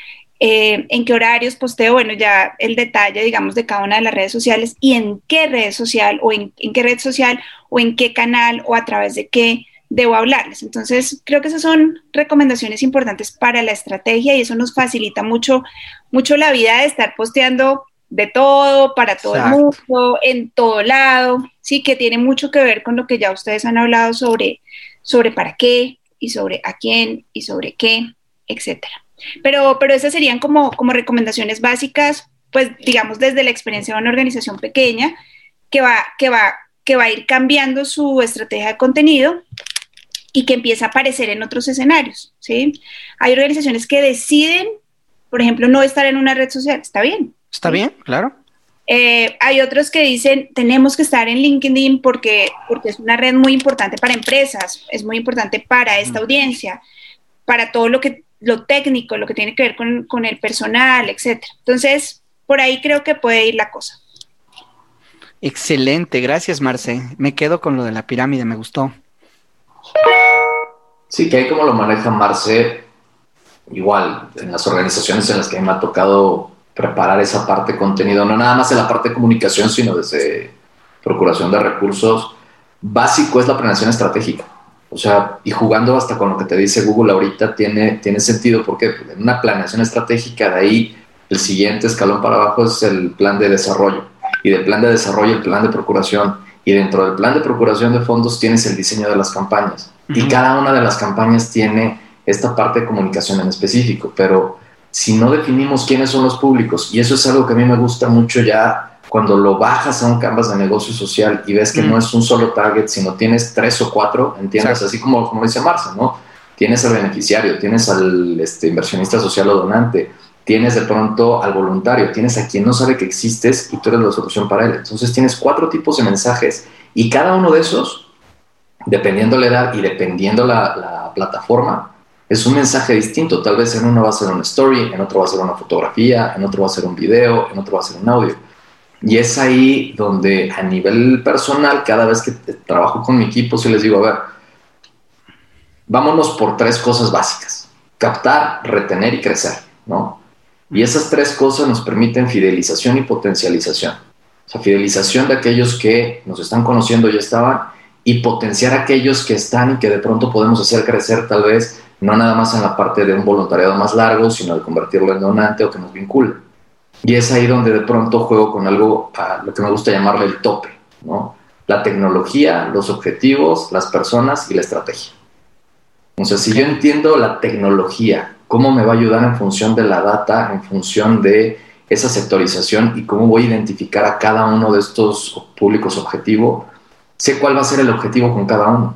eh, en qué horarios posteo, bueno, ya el detalle, digamos, de cada una de las redes sociales y en qué red social o en, qué red social o en qué canal o a través de qué debo hablarles. Entonces, creo que esas son recomendaciones importantes para la estrategia y eso nos facilita mucho, mucho la vida de estar posteando de todo, para todo el mundo, en todo lado, sí, que tiene mucho que ver con lo que ya ustedes han hablado sobre, sobre para qué y sobre a quién y sobre qué, etcétera. Pero, pero esas serían como, como recomendaciones básicas, pues digamos desde la experiencia de una organización pequeña que va, que va, que va a ir cambiando su estrategia de contenido y que empieza a aparecer en otros escenarios, ¿sí? Hay organizaciones que deciden, por ejemplo, no estar en una red social, está bien, Está bien, claro. Eh, hay otros que dicen, tenemos que estar en LinkedIn porque, porque es una red muy importante para empresas, es muy importante para esta audiencia, para todo lo que lo técnico, lo que tiene que ver con, con el personal, etcétera. Entonces, por ahí creo que puede ir la cosa. Excelente, gracias Marce. Me quedo con lo de la pirámide, me gustó. Sí, que ahí como lo maneja Marce, igual en las organizaciones en las que me ha tocado preparar esa parte de contenido, no nada más en la parte de comunicación, sino desde procuración de recursos. Básico es la planeación estratégica. O sea, y jugando hasta con lo que te dice Google ahorita tiene, tiene sentido porque en una planeación estratégica de ahí el siguiente escalón para abajo es el plan de desarrollo. Y del plan de desarrollo el plan de procuración. Y dentro del plan de procuración de fondos tienes el diseño de las campañas. Y cada una de las campañas tiene esta parte de comunicación en específico, pero si no definimos quiénes son los públicos, y eso es algo que a mí me gusta mucho ya cuando lo bajas a un canvas de negocio social y ves que no mm. es un solo target, sino tienes tres o cuatro, entiendes, así como, como dice Marcia, ¿no? Tienes al beneficiario, tienes al este, inversionista social o donante, tienes de pronto al voluntario, tienes a quien no sabe que existes y tú eres la solución para él. Entonces tienes cuatro tipos de mensajes y cada uno de esos, dependiendo la edad y dependiendo la, la plataforma, es un mensaje distinto. Tal vez en uno va a ser una story, en otro va a ser una fotografía, en otro va a ser un video, en otro va a ser un audio. Y es ahí donde a nivel personal, cada vez que trabajo con mi equipo, sí les digo, a ver, vámonos por tres cosas básicas. Captar, retener y crecer, ¿no? Y esas tres cosas nos permiten fidelización y potencialización. O sea, fidelización de aquellos que nos están conociendo y estaban y potenciar a aquellos que están y que de pronto podemos hacer crecer tal vez no nada más en la parte de un voluntariado más largo, sino de convertirlo en donante o que nos vincule. Y es ahí donde de pronto juego con algo, a lo que me gusta llamarle el tope, ¿no? La tecnología, los objetivos, las personas y la estrategia. O sea, si yo entiendo la tecnología, cómo me va a ayudar en función de la data, en función de esa sectorización y cómo voy a identificar a cada uno de estos públicos objetivo, sé cuál va a ser el objetivo con cada uno,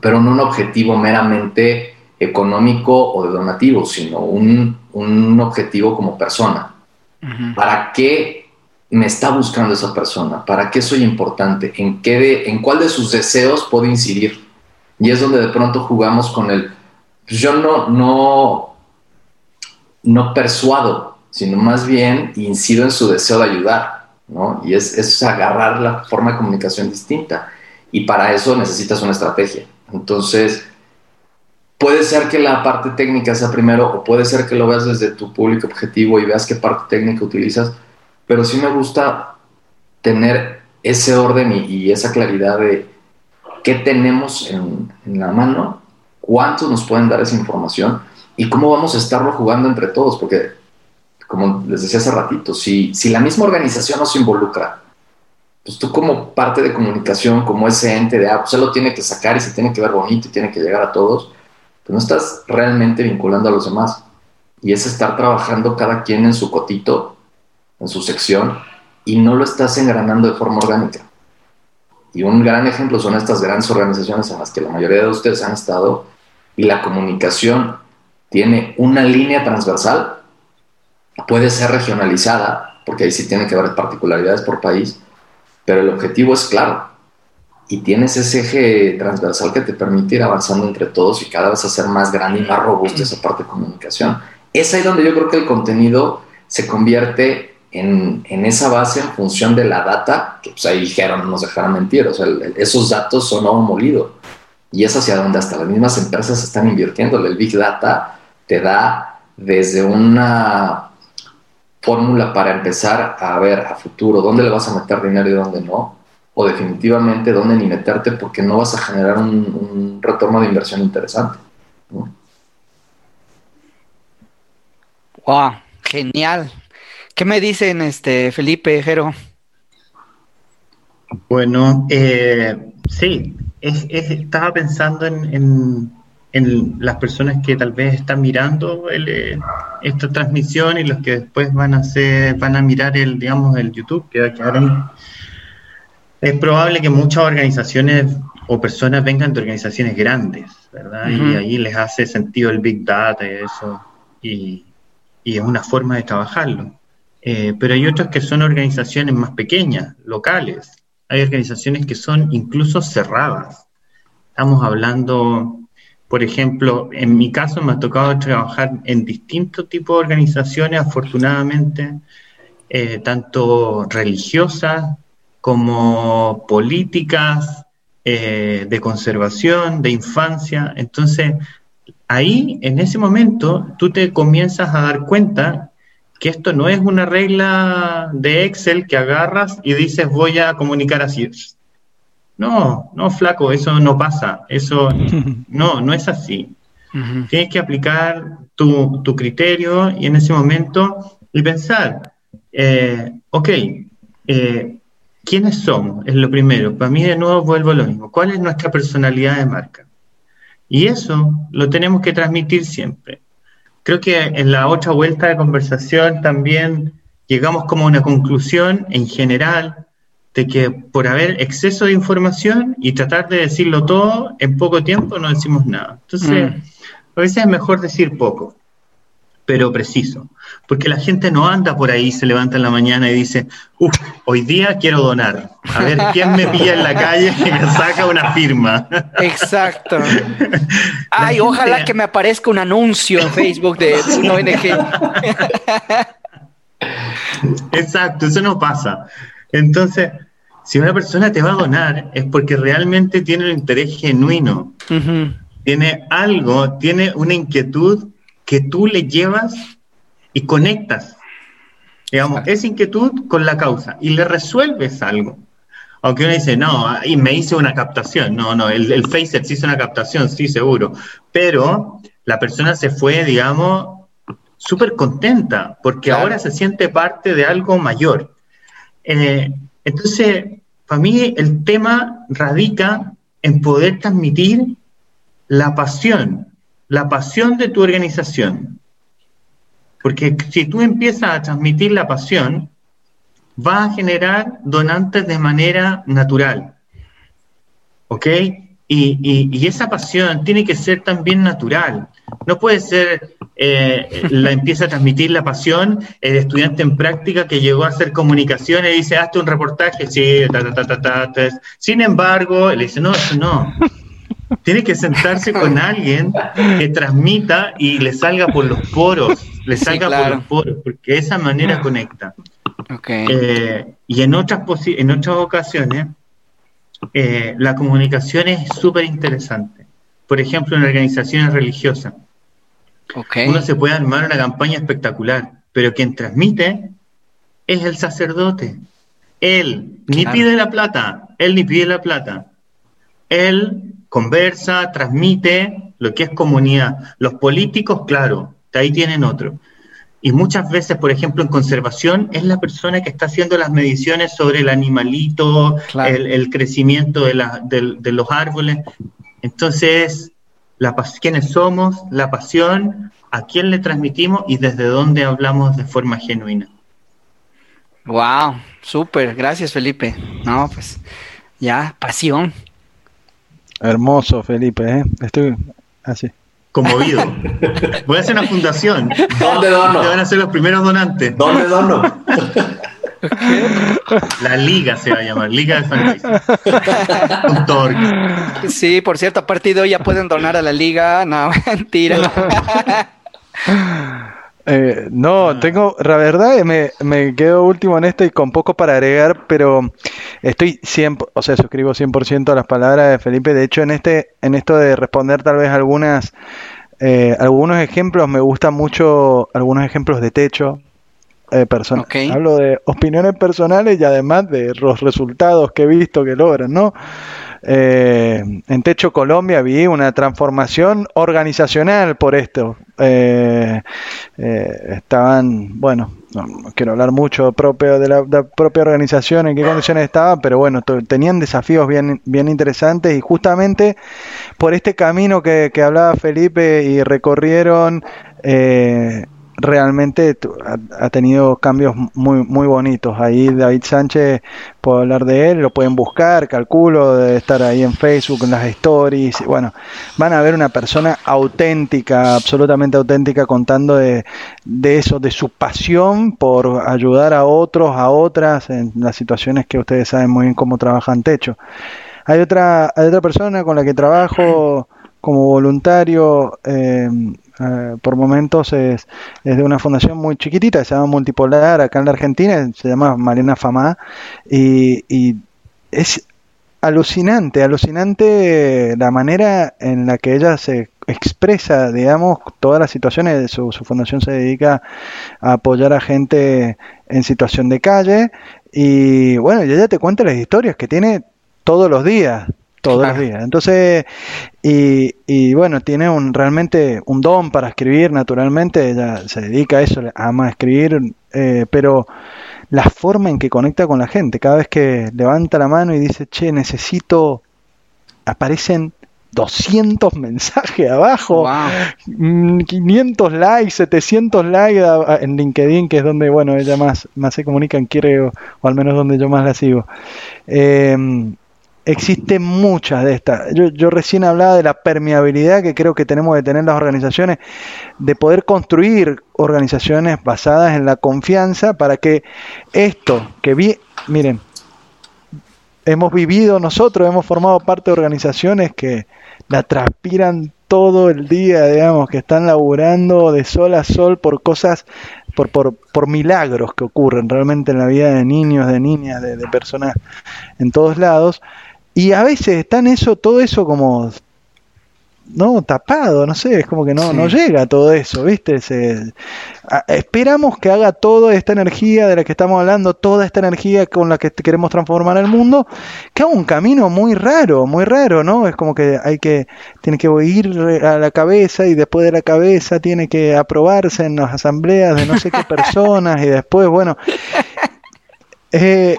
pero no un objetivo meramente económico o de donativo, sino un, un objetivo como persona. ¿Para qué me está buscando esa persona? ¿Para qué soy importante? ¿En, qué ¿En cuál de sus deseos puedo incidir? Y es donde de pronto jugamos con el, pues yo no, no, no persuado, sino más bien incido en su deseo de ayudar, ¿no? Y es, es agarrar la forma de comunicación distinta. Y para eso necesitas una estrategia. Entonces, Puede ser que la parte técnica sea primero o puede ser que lo veas desde tu público objetivo y veas qué parte técnica utilizas, pero sí me gusta tener ese orden y, esa claridad de qué tenemos en, la mano, cuántos nos pueden dar esa información y cómo vamos a estarlo jugando entre todos, porque como les decía hace ratito, si, si la misma organización nos involucra pues tú como parte de comunicación, como ese ente de, ah, pues él lo tiene que sacar y se tiene que ver bonito y tiene que llegar a todos, pues no estás realmente vinculando a los demás. Y es estar trabajando cada quien en su cotito, en su sección, y no lo estás engranando de forma orgánica. Y un gran ejemplo son estas grandes organizaciones en las que la mayoría de ustedes han estado y la comunicación tiene una línea transversal, puede ser regionalizada, porque ahí sí tiene que haber particularidades por país, pero el objetivo es claro. Y tienes ese eje transversal que te permite ir avanzando entre todos y cada vez hacer más grande y más robusta esa parte de comunicación. Es ahí donde yo creo que el contenido se convierte en, esa base en función de la data, que pues ahí dijeron, no nos dejaron mentir, o sea, esos datos son oro molido. Y es hacia donde hasta las mismas empresas están invirtiendo. El Big Data te da desde una fórmula para empezar a ver a futuro dónde le vas a meter dinero y dónde no, o definitivamente dónde ni meterte porque no vas a generar un, retorno de inversión interesante. Wow, genial. ¿Qué me dicen, este Felipe, Jero? Bueno, eh, sí, estaba pensando en, las personas que tal vez están mirando eh, esta transmisión y los que después van a hacer, van a mirar el, digamos, el YouTube que va Es probable que muchas organizaciones o personas vengan de organizaciones grandes, ¿verdad? Y ahí les hace sentido el Big Data y eso, y, y es una forma de trabajarlo. Eh, pero hay otras que son organizaciones más pequeñas, locales. Hay organizaciones que son incluso cerradas. Estamos hablando, por ejemplo, en mi caso me ha tocado trabajar en distintos tipos de organizaciones, afortunadamente, eh, tanto religiosas como políticas, eh, de conservación, de infancia. Entonces, ahí, en ese momento, tú te comienzas a dar cuenta que esto no es una regla de Excel que agarras y dices voy a comunicar así. No, no, flaco, eso no pasa. Eso (laughs) no, no es así. Tienes que aplicar tu, criterio y en ese momento y pensar, eh, ok, eh, ¿quiénes somos? Es lo primero. Para mí de nuevo vuelvo a lo mismo. ¿Cuál es nuestra personalidad de marca? Y eso lo tenemos que transmitir siempre. Creo que en la otra vuelta de conversación también llegamos como a una conclusión en general de que por haber exceso de información y tratar de decirlo todo en poco tiempo no decimos nada. Entonces, mm. a veces es mejor decir poco pero preciso. Porque la gente no anda por ahí, se levanta en la mañana y dice, uff, hoy día quiero donar. A ver quién me pilla en la calle y me saca una firma. Exacto. (laughs) Ay, ojalá que me aparezca un anuncio en Facebook de una ONG. Exacto, eso no pasa. Entonces, si una persona te va a donar es porque realmente tiene un interés genuino, tiene algo, tiene una inquietud que tú le llevas y conectas, digamos, esa inquietud con la causa y le resuelves algo. Aunque uno dice, no, y me hice una captación. No, no, el, el Facer sí hizo una captación, sí, seguro. Pero la persona se fue, digamos, súper contenta, porque ahora se siente parte de algo mayor. Eh, entonces, para mí el tema radica en poder transmitir la pasión la pasión de tu organización. Porque si tú empiezas a transmitir la pasión, va a generar donantes de manera natural. ¿Ok? Y, esa pasión tiene que ser también natural. No puede ser, eh, la empieza a transmitir la pasión, el estudiante en práctica que llegó a hacer comunicación y dice, hazte un reportaje, sí, ta, ta, ta, ta, Sin embargo, le dice, no, eso no. Tiene que sentarse con (laughs) alguien que transmita y le salga por los poros, le salga por los poros, porque de esa manera conecta. Eh, y en otras, en otras ocasiones, eh, la comunicación es súper interesante. Por ejemplo, en organizaciones religiosas. Uno se puede armar una campaña espectacular, pero quien transmite es el sacerdote. Él ni pide la plata, él ni pide la plata. Él conversa, transmite lo que es comunidad. Los políticos, claro, ahí tienen otro. Y muchas veces, por ejemplo, en conservación, es la persona que está haciendo las mediciones sobre el animalito, el, crecimiento de, de, los árboles. Entonces, la, quiénes somos, la pasión, a quién le transmitimos y desde dónde hablamos de forma genuina. Wow, súper, gracias Felipe. No, pues ya, pasión. Hermoso, Felipe, ¿eh? estoy así. Conmovido. (laughs) Voy a hacer una fundación. ¿Dónde dono? Te van a ser los primeros donantes. ¿Dónde dono? (laughs) La liga se va a llamar, Liga de Franquicia. Sí, por cierto, a partir de hoy ya pueden donar a la liga. No, (laughs) mentira. Eh, no, ah. tengo, la verdad, me, me quedo último en esto y con poco para agregar, pero estoy 100, o sea, suscribo 100% a las palabras de Felipe. De hecho, en este, en esto de responder tal vez algunas, eh, algunos ejemplos, me gustan mucho algunos ejemplos de techo. Eh, Hablo de opiniones personales y además de los resultados que he visto que logran, ¿no? Eh, en Techo Colombia vi una transformación organizacional por esto. Eh, eh, estaban, bueno, no, quiero hablar mucho propio de la, propia organización, en qué condiciones estaban, pero bueno, tenían desafíos bien, bien interesantes y justamente por este camino que, que hablaba Felipe y recorrieron realmente ha, tenido cambios muy muy bonitos. Ahí David Sánchez, puedo hablar de él, lo pueden buscar, calculo, de estar ahí en Facebook, en las stories. Bueno, van a ver una persona auténtica, absolutamente auténtica, contando de, de eso, de su pasión por ayudar a otros, a otras, en las situaciones que ustedes saben muy bien cómo trabajan techo. Hay otra, hay otra persona con la que trabajo como voluntario, eh, eh, por momentos es, de una fundación muy chiquitita, se llama Multipolar, acá en la Argentina, se llama Mariana Famá, y, es alucinante, alucinante la manera en la que ella se expresa, digamos, todas las situaciones, su, su fundación se dedica a apoyar a gente en situación de calle, y bueno, y ella te cuenta las historias que tiene todos los días, todos los días. Entonces, y, y, bueno, tiene un realmente un don para escribir, naturalmente, ella se dedica a eso, ama escribir, eh, pero la forma en que conecta con la gente, cada vez que levanta la mano y dice, che, necesito, aparecen 200 (laughs) mensajes abajo, 500 mm, likes, 700 likes en LinkedIn, que es donde, bueno, ella más, más se comunican, quiere, o, o al menos donde yo más la sigo. Eh, existen muchas de estas. Yo, yo, recién hablaba de la permeabilidad que creo que tenemos que tener las organizaciones, de poder construir organizaciones basadas en la confianza para que esto que vi, miren, hemos vivido nosotros, hemos formado parte de organizaciones que la transpiran todo el día, digamos, que están laburando de sol a sol por cosas, por, por, por milagros que ocurren realmente en la vida de niños, de niñas, de, de personas en todos lados. Y a veces está en eso, todo eso como no tapado, no sé, es como que no, no llega todo eso, ¿viste? Se, esperamos que haga toda esta energía de la que estamos hablando, toda esta energía con la que queremos transformar el mundo, que haga un camino muy raro, muy raro, ¿no? Es como que hay que, tiene que ir a la cabeza y después de la cabeza tiene que aprobarse en las asambleas de no sé qué (laughs) personas y después, bueno, eh,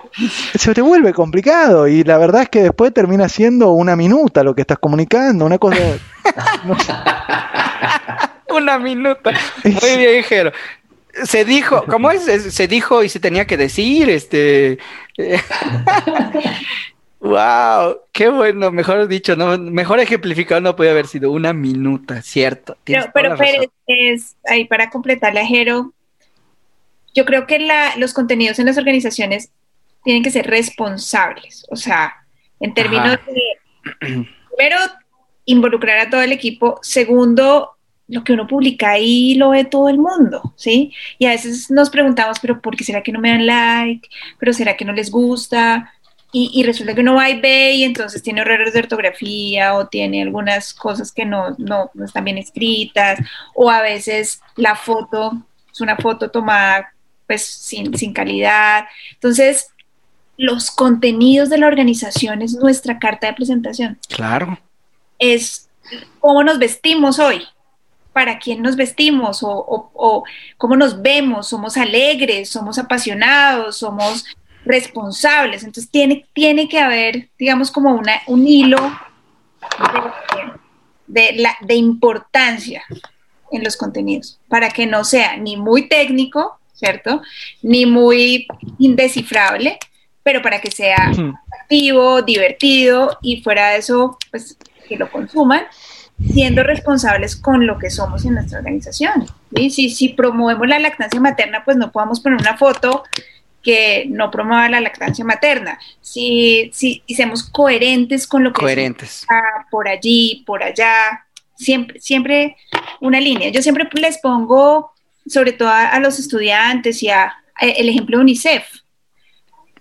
se te vuelve complicado y la verdad es que después termina siendo una minuta lo que estás comunicando, una cosa... (laughs) una minuta. Muy bien, Jero. Se dijo, ¿cómo es? Se dijo y se tenía que decir, este... (laughs) wow, qué bueno, mejor dicho, no, mejor ejemplificado no puede haber sido una minuta, cierto. Pero, pero es, ahí para completarle a Jero, yo creo que los contenidos en las organizaciones tienen que ser responsables, o sea, en términos de, primero, involucrar a todo el equipo, segundo, lo que uno publica ahí lo ve todo el mundo, ¿sí? Y a veces nos preguntamos, pero ¿por qué será que no me dan like? ¿Pero será que no les gusta? Y, resulta que uno va y ve y entonces tiene errores de ortografía o tiene algunas cosas que no, no, no están bien escritas o a veces la foto es una foto tomada pues sin, sin calidad. Entonces, los contenidos de la organización es nuestra carta de presentación. Claro. Es cómo nos vestimos hoy para quién nos vestimos o, cómo nos vemos, somos alegres, somos apasionados, somos responsables. Entonces tiene, tiene que haber, digamos, como una, un hilo de, la, de importancia en los contenidos, para que no sea ni muy técnico, ¿cierto? Ni muy indescifrable, pero para que sea activo, divertido y fuera de eso, pues que lo consuman siendo responsables con lo que somos en nuestra organización. Y si, si promovemos la lactancia materna, pues no podemos poner una foto que no promueva la lactancia materna. Si, si, seamos coherentes con lo que coherentes. por allí, por allá, siempre, siempre una línea. Yo siempre les pongo, sobre todo a, los estudiantes y a, el ejemplo de UNICEF.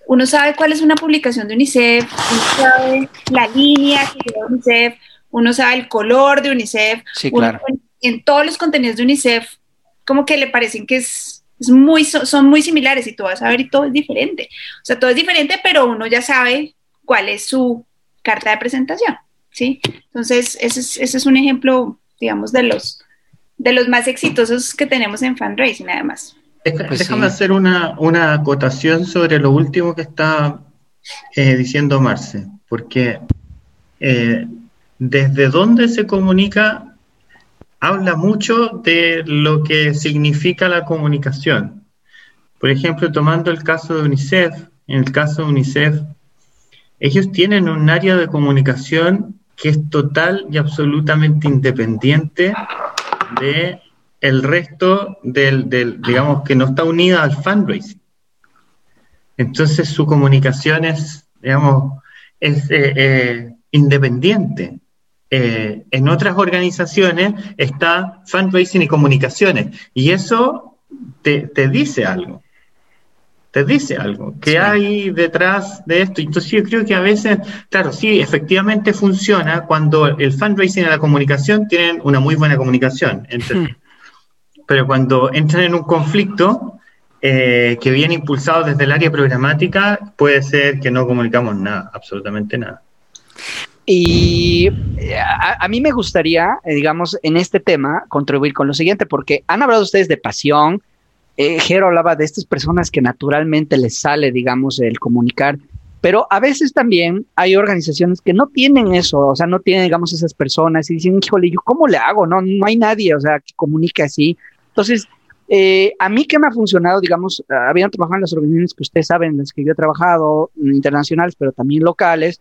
Uno sabe cuál es una publicación de UNICEF, uno sabe la línea que lleva UNICEF, uno sabe el color de UNICEF, sí, claro. en todos los contenidos de UNICEF, como que le parecen que es, muy, son muy similares y tú vas a ver y todo es diferente. O sea, todo es diferente, pero uno ya sabe cuál es su carta de presentación, ¿sí? Entonces, ese es, ese es un ejemplo, digamos, de los, de los más exitosos que tenemos en fundraising, además. Pues déjame hacer una, una, acotación sobre lo último que está eh, diciendo Marce, porque eh, desde dónde se comunica habla mucho de lo que significa la comunicación. Por ejemplo, tomando el caso de UNICEF, en el caso de UNICEF, ellos tienen un área de comunicación que es total y absolutamente independiente de el resto del, digamos, que no está unida al fundraising. Entonces su comunicación es, digamos, es eh, eh, independiente. Eh, en otras organizaciones está fundraising y comunicaciones. Y eso te, dice algo. Te dice algo. ¿Qué hay detrás de esto? Entonces yo creo que a veces, claro, sí, efectivamente funciona cuando el fundraising y la comunicación tienen una muy buena comunicación. Hmm. Pero cuando entran en un conflicto eh, que viene impulsado desde el área programática, puede ser que no comunicamos nada, absolutamente nada. Y eh, a, mí me gustaría, eh, digamos, en este tema contribuir con lo siguiente, porque han hablado ustedes de pasión. Eh, Jero hablaba de estas personas que naturalmente les sale, digamos, el comunicar, pero a veces también hay organizaciones que no tienen eso, o sea, no tienen, digamos, esas personas y dicen, híjole, ¿yo cómo le hago? No, no hay nadie, o sea, que comunique así. Entonces, a mí que me ha funcionado, digamos, habían trabajado en las organizaciones que ustedes saben, en las que yo he trabajado, internacionales, pero también locales,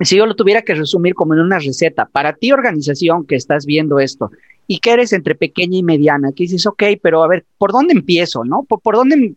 si yo lo tuviera que resumir como en una receta, para ti organización que estás viendo esto y que eres entre pequeña y mediana, que dices, ok, pero a ver, ¿por dónde empiezo? ¿No? ¿Por, dónde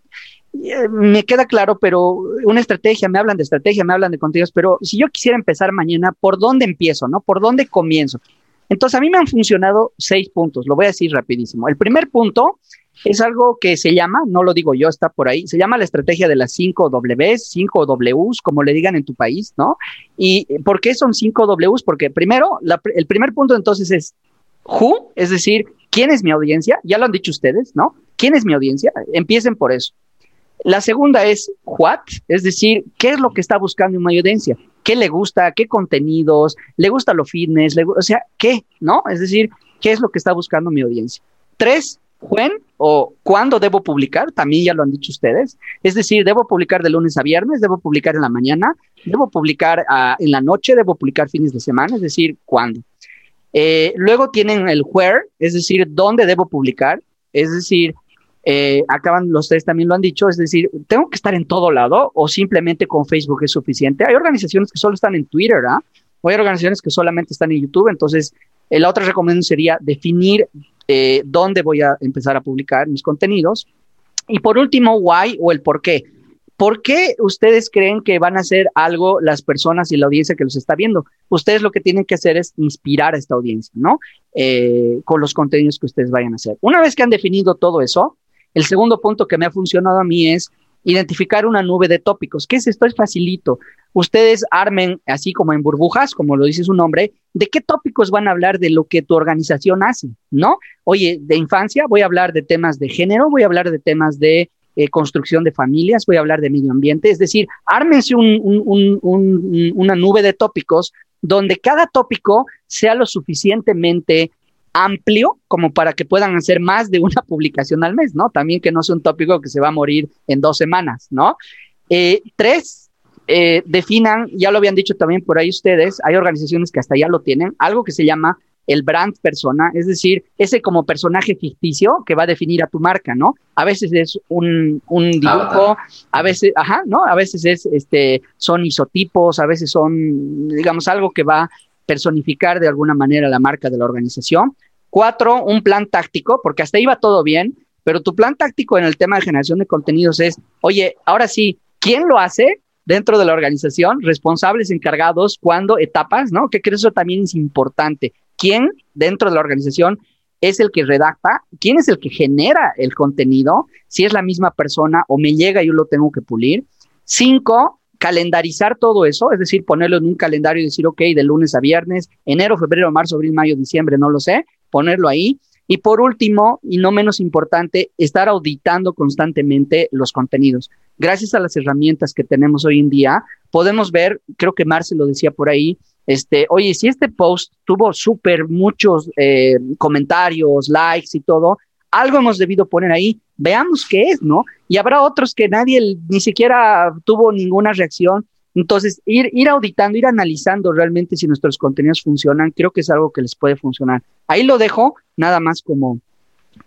eh, me queda claro, pero una estrategia, me hablan de estrategia, me hablan de contenidos, pero si yo quisiera empezar mañana, ¿por dónde empiezo? ¿No? ¿Por dónde comienzo? Entonces, a mí me han funcionado seis puntos, lo voy a decir rapidísimo. El primer punto es algo que se llama, no lo digo yo, está por ahí, se llama la estrategia de las 5 Ws, 5 Ws, como le digan en tu país, ¿no? ¿Y por qué son 5 Ws? Porque primero, el primer punto entonces es who, es decir, ¿quién es mi audiencia? Ya lo han dicho ustedes, ¿no? ¿Quién es mi audiencia? Empiecen por eso. La segunda es what, es decir, ¿qué es lo que está buscando mi audiencia? ¿Qué le gusta? ¿Qué contenidos? ¿Le gusta lo fitness? o sea, ¿qué? ¿No? Es decir, ¿qué es lo que está buscando mi audiencia? Tres, when o cuándo debo publicar, también ya lo han dicho ustedes. Es decir, debo publicar de lunes a viernes, debo publicar en la mañana, debo publicar ah, en la noche, debo publicar fines de semana, es decir, cuándo. Eh, luego tienen el where, es decir, dónde debo publicar, es decir, eh, acaban los tres también lo han dicho, es decir, tengo que estar en todo lado o simplemente con Facebook es suficiente. Hay organizaciones que solo están en Twitter, ¿ah? O hay organizaciones que solamente están en YouTube, entonces eh, la otra recomendación sería definir eh, dónde voy a empezar a publicar mis contenidos. Y por último, why o el por qué. ¿Por qué ustedes creen que van a hacer algo las personas y la audiencia que los está viendo? Ustedes lo que tienen que hacer es inspirar a esta audiencia, ¿no? Eh, con los contenidos que ustedes vayan a hacer. Una vez que han definido todo eso, el segundo punto que me ha funcionado a mí es identificar una nube de tópicos. ¿Qué es esto? Es facilito. Ustedes armen, así como en burbujas, como lo dice su nombre, de qué tópicos van a hablar de lo que tu organización hace, ¿no? Oye, de infancia voy a hablar de temas de género, voy a hablar de temas de eh, construcción de familias, voy a hablar de medio ambiente, es decir, ármense una nube de tópicos donde cada tópico sea lo suficientemente amplio como para que puedan hacer más de una (laughs) publicación al mes, ¿no? También que no sea un tópico que se va a morir en dos semanas, ¿no? Eh, tres, eh, definan, ya lo habían dicho también por ahí ustedes, hay organizaciones que hasta ya lo tienen, algo que se llama el brand persona, es decir, ese como personaje ficticio que va a definir a tu marca, ¿no? A veces es un, un dibujo, a veces, ajá, ¿no? A veces es, este, son isotipos, a veces son, digamos, algo que va personificar de alguna manera la marca de la organización. Cuatro, un plan táctico, porque hasta ahí va todo bien, pero tu plan táctico en el tema de generación de contenidos es, oye, ahora sí, ¿quién lo hace? dentro de la organización, responsables, encargados, cuándo, etapas, ¿no? Que creo eso también es importante. ¿Quién dentro de la organización es el que redacta? ¿Quién es el que genera el contenido? Si es la misma persona o me llega y yo lo tengo que pulir. Cinco, calendarizar todo eso, es decir, ponerlo en un calendario y decir, ok, de lunes a viernes, enero, febrero, marzo, abril, mayo, diciembre, no lo sé, ponerlo ahí. Y por último, y no menos importante, estar auditando constantemente los contenidos. Gracias a las herramientas que tenemos hoy en día, podemos ver, creo que Marce lo decía por ahí, este, oye, si este post tuvo súper muchos eh, comentarios, likes y todo, algo hemos debido poner ahí, veamos qué es, ¿no? Y habrá otros que nadie ni siquiera tuvo ninguna reacción. Entonces, ir, ir auditando, ir analizando realmente si nuestros contenidos funcionan, creo que es algo que les puede funcionar. Ahí lo dejo, nada más como,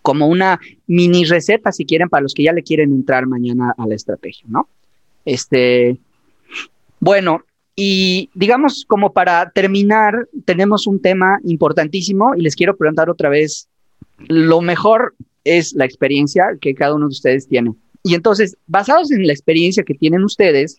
como una mini receta, si quieren, para los que ya le quieren entrar mañana a la estrategia, ¿no? Este, bueno, y digamos, como para terminar, tenemos un tema importantísimo y les quiero preguntar otra vez lo mejor es la experiencia que cada uno de ustedes tiene. Y entonces, basados en la experiencia que tienen ustedes,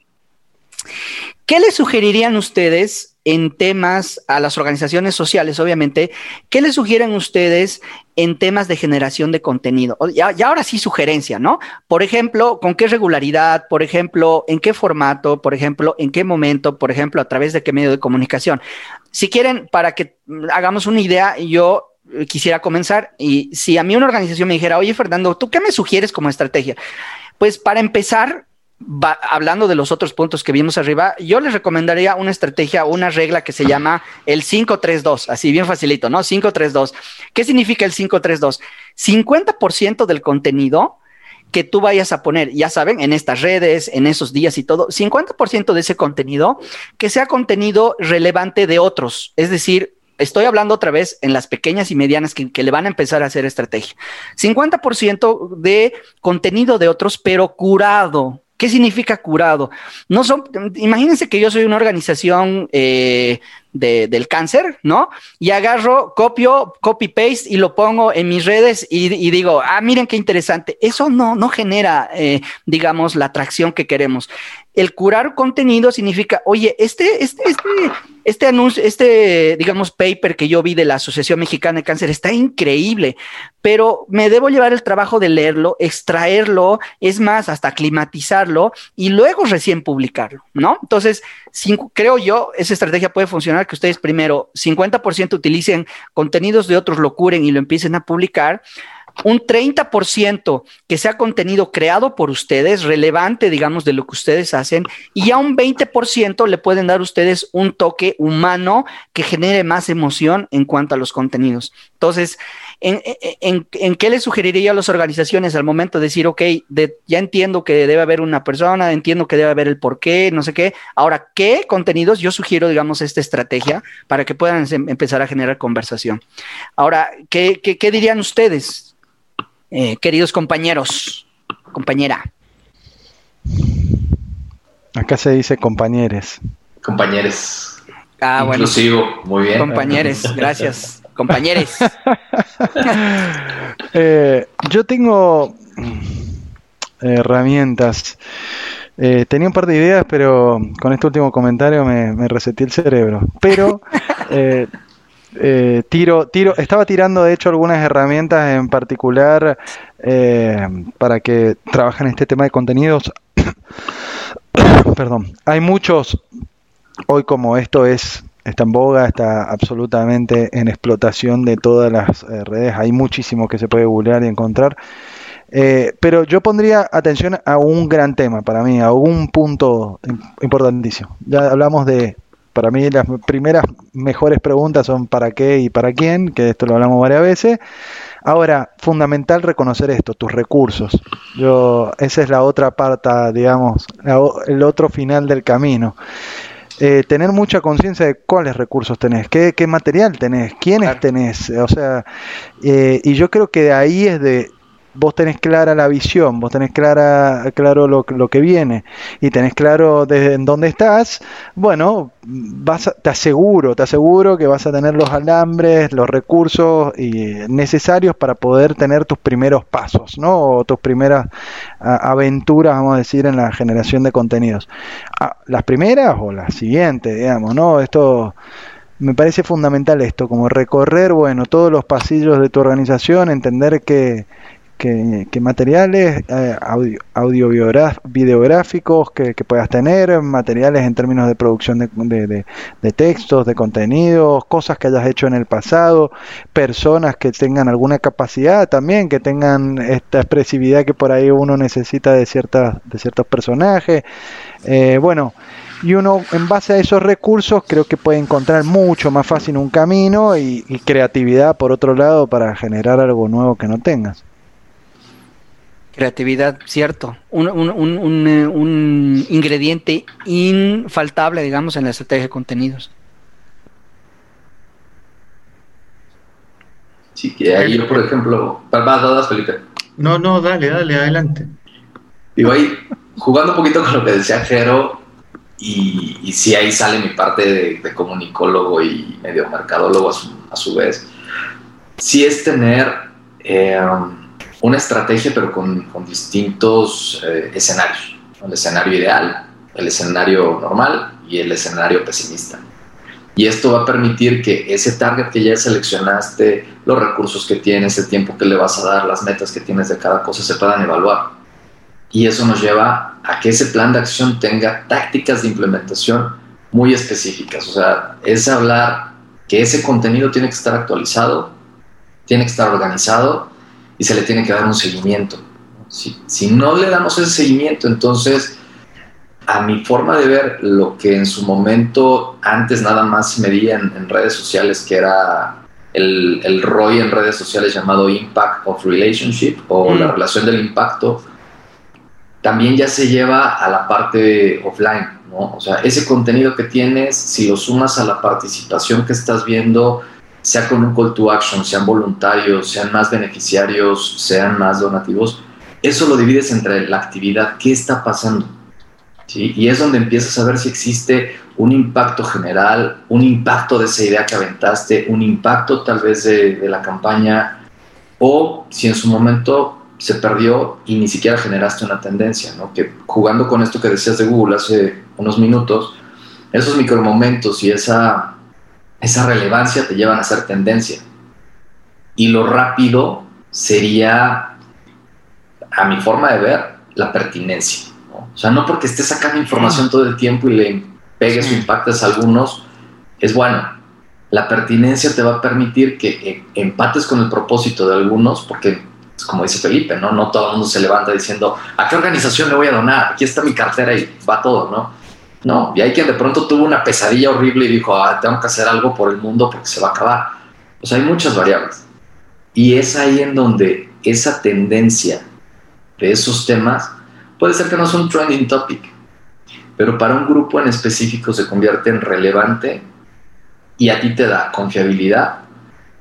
¿qué les sugerirían ustedes en temas a las organizaciones sociales, obviamente? ¿Qué les sugieren ustedes en temas de generación de contenido? Ya, ahora sí sugerencia, ¿no? Por ejemplo, ¿con qué regularidad? Por ejemplo, ¿en qué formato? Por ejemplo, ¿en qué momento? Por ejemplo, ¿a través de qué medio de comunicación? Si quieren, para que hagamos una idea, yo quisiera comenzar y si a mí una organización me dijera, oye Fernando, ¿tú qué me sugieres como estrategia? Pues para empezar, hablando de los otros puntos que vimos arriba, yo les recomendaría una estrategia, una regla que se llama el 532, así bien facilito, ¿no? 532. ¿Qué significa el 532? 50% del contenido que tú vayas a poner, ya saben, en estas redes, en esos días y todo, 50% de ese contenido que sea contenido relevante de otros, es decir, estoy hablando otra vez en las pequeñas y medianas que, le van a empezar a hacer estrategia. 50% de contenido de otros, pero curado. ¿Qué significa curado? No son, imagínense que yo soy una organización eh, del cáncer, ¿no? Y agarro, copio, copy paste y lo pongo en mis redes y, digo, ah, miren qué interesante. Eso no, no genera, eh, digamos, la atracción que queremos. El curar contenido significa, oye, este, este, este, este anuncio, este, digamos, paper que yo vi de la Asociación Mexicana de Cáncer está increíble, pero me debo llevar el trabajo de leerlo, extraerlo, es más, hasta climatizarlo y luego recién publicarlo, ¿no? Entonces, creo yo, esa estrategia puede funcionar que ustedes primero 50% utilicen contenidos de otros, lo curen y lo empiecen a publicar un 30% que sea contenido creado por ustedes, relevante, digamos, de lo que ustedes hacen, y a un 20% le pueden dar ustedes un toque humano que genere más emoción en cuanto a los contenidos. Entonces, ¿en, qué les sugeriría a las organizaciones al momento de decir, ok, ya entiendo que debe haber una persona, entiendo que debe haber el por qué, no sé qué, ahora, ¿qué contenidos? Yo sugiero, digamos, esta estrategia para que puedan em, empezar a generar conversación. Ahora, qué, qué dirían ustedes? Eh, queridos compañeros, compañera. Acá se dice compañeres. Compañeres. Ah, bueno. Inclusivo, muy bien. Compañeres, gracias. Compañeres. (laughs) Eh, yo tengo herramientas. Eh, tenía un par de ideas, pero con este último comentario me, me reseté el cerebro. Pero (laughs) eh, tiro, tiro, estaba tirando de hecho algunas herramientas en particular eh, para que trabajen este tema de contenidos. (coughs) Perdón, hay muchos, hoy como esto es está en boga, está absolutamente en explotación de todas las eh, redes, hay muchísimo que se puede googlear y encontrar. pero yo pondría atención a un gran tema para mí, a un punto importantísimo. Ya hablamos de para mí las primeras mejores preguntas son para qué y para quién, que esto lo hablamos varias veces. Ahora, fundamental reconocer esto, tus recursos. Yo, esa es la otra parte, digamos, el otro final del camino. Eh, tener mucha conciencia de cuáles recursos tenés, qué, qué material tenés, quiénes tenés, o sea, eh, y yo creo que de ahí es de vos tenés clara la visión, vos tenés clara, claro lo, lo que viene y tenés claro desde dónde estás, bueno, vas te aseguro, te aseguro que vas a tener los alambres, los recursos necesarios para poder tener tus primeros pasos, ¿no? O tus primeras aventuras, vamos a decir, en la generación de contenidos. Ah, las primeras o las siguientes, digamos, ¿no? Esto me parece fundamental esto, como recorrer, bueno, todos los pasillos de tu organización, entender que que, materiales eh, audio, videográficos que, puedas tener, materiales en términos de producción de, de, textos, de contenidos, cosas que hayas hecho en el pasado, personas que tengan alguna capacidad también, que tengan esta expresividad que por ahí uno necesita de, ciertas, de ciertos personajes. Eh, bueno, y uno en base a esos recursos creo que puede encontrar mucho más fácil un camino y creatividad por otro lado para generar algo nuevo que no tengas. Creatividad, cierto. Un, un, un, eh, un, ingrediente infaltable, digamos, en la estrategia de contenidos. Sí, que ahí yo, por ejemplo, va, Felipe. No, no, dale, dale, adelante. Digo, ahí, jugando un poquito con lo que decía Jero, y, y sí, ahí sale mi parte de, comunicólogo y medio mercadólogo a su, a su vez, sí es tener... Eh, una estrategia, pero con, distintos eh, escenarios. El escenario ideal, el escenario normal y el escenario pesimista. Y esto va a permitir que ese target que ya seleccionaste, los recursos que tienes, el tiempo que le vas a dar, las metas que tienes de cada cosa se puedan evaluar. Y eso nos lleva a que ese plan de acción tenga tácticas de implementación muy específicas. O sea, es hablar que ese contenido tiene que estar actualizado, tiene que estar organizado y se le tiene que dar un seguimiento. Si, si no le damos ese seguimiento, entonces a mi forma de ver lo que en su momento antes nada más se medía en, redes sociales, que era el, el, ROI en redes sociales llamado Impact of Relationship o la mm. relación del impacto, también ya se lleva a la parte offline, ¿no? O sea, ese contenido que tienes, si lo sumas a la participación que estás viendo, sea con un call to action, sean voluntarios, sean más beneficiarios, sean más donativos, eso lo divides entre la actividad, qué está pasando. Y es donde empiezas a ver si existe un impacto general, un impacto de esa idea que aventaste, un impacto tal vez de, de la campaña, o si en su momento se perdió y ni siquiera generaste una tendencia, ¿no? Que jugando con esto que decías de Google hace unos minutos, esos micromomentos y esa esa relevancia te llevan a ser tendencia. Y lo rápido sería, a mi forma de ver, la pertinencia. O sea, no porque estés sacando información todo el tiempo y le pegues o impactes a algunos, es bueno. La pertinencia te va a permitir que eh, empates con el propósito de algunos, porque, como dice Felipe, ¿no? No todo el mundo se levanta diciendo, ¿a qué organización le voy a donar? Aquí está mi cartera y va todo, ¿no? No, y hay quien de pronto tuvo una pesadilla horrible y dijo, ah, tengo que hacer algo por el mundo porque se va a acabar. Sea, hay muchas variables. Y es ahí en donde esa tendencia de esos temas puede ser que no es un trending topic, pero para un grupo en específico se convierte en relevante y a ti te da confiabilidad,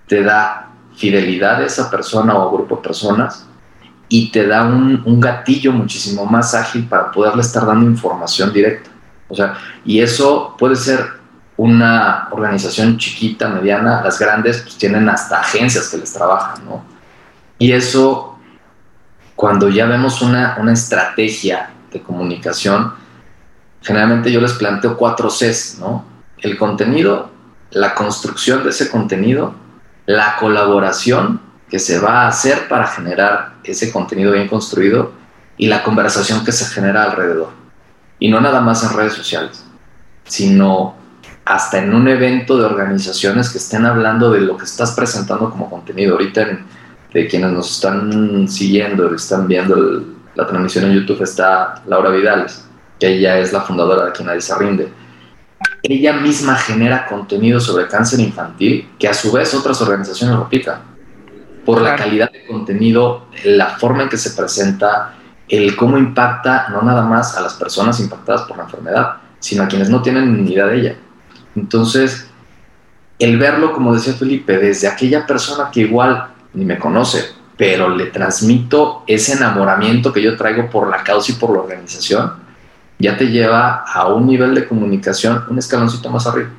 te da fidelidad a esa persona o grupo de personas y te da un, un gatillo muchísimo más ágil para poderle estar dando información directa. O sea, y eso puede ser una organización chiquita, mediana, las grandes pues tienen hasta agencias que les trabajan, ¿no? Y eso, cuando ya vemos una, una estrategia de comunicación, generalmente yo les planteo cuatro Cs, ¿no? El contenido, la construcción de ese contenido, la colaboración que se va a hacer para generar ese contenido bien construido y la conversación que se genera alrededor. Y no nada más en redes sociales, sino hasta en un evento de organizaciones que estén hablando de lo que estás presentando como contenido. Ahorita de quienes nos están siguiendo, están viendo la transmisión en YouTube, está Laura Vidales, que ella es la fundadora de Aquí Nadie Se Rinde. ella misma genera contenido sobre cáncer infantil que a su vez otras organizaciones replican por la calidad de contenido, la forma en que se presenta, el cómo impacta no nada más a las personas impactadas por la enfermedad, sino a quienes no tienen ni idea de ella. Entonces, el verlo, como decía Felipe, desde aquella persona que igual ni me conoce, pero le transmito ese enamoramiento que yo traigo por la causa y por la organización, ya te lleva a un nivel de comunicación un escaloncito más arriba.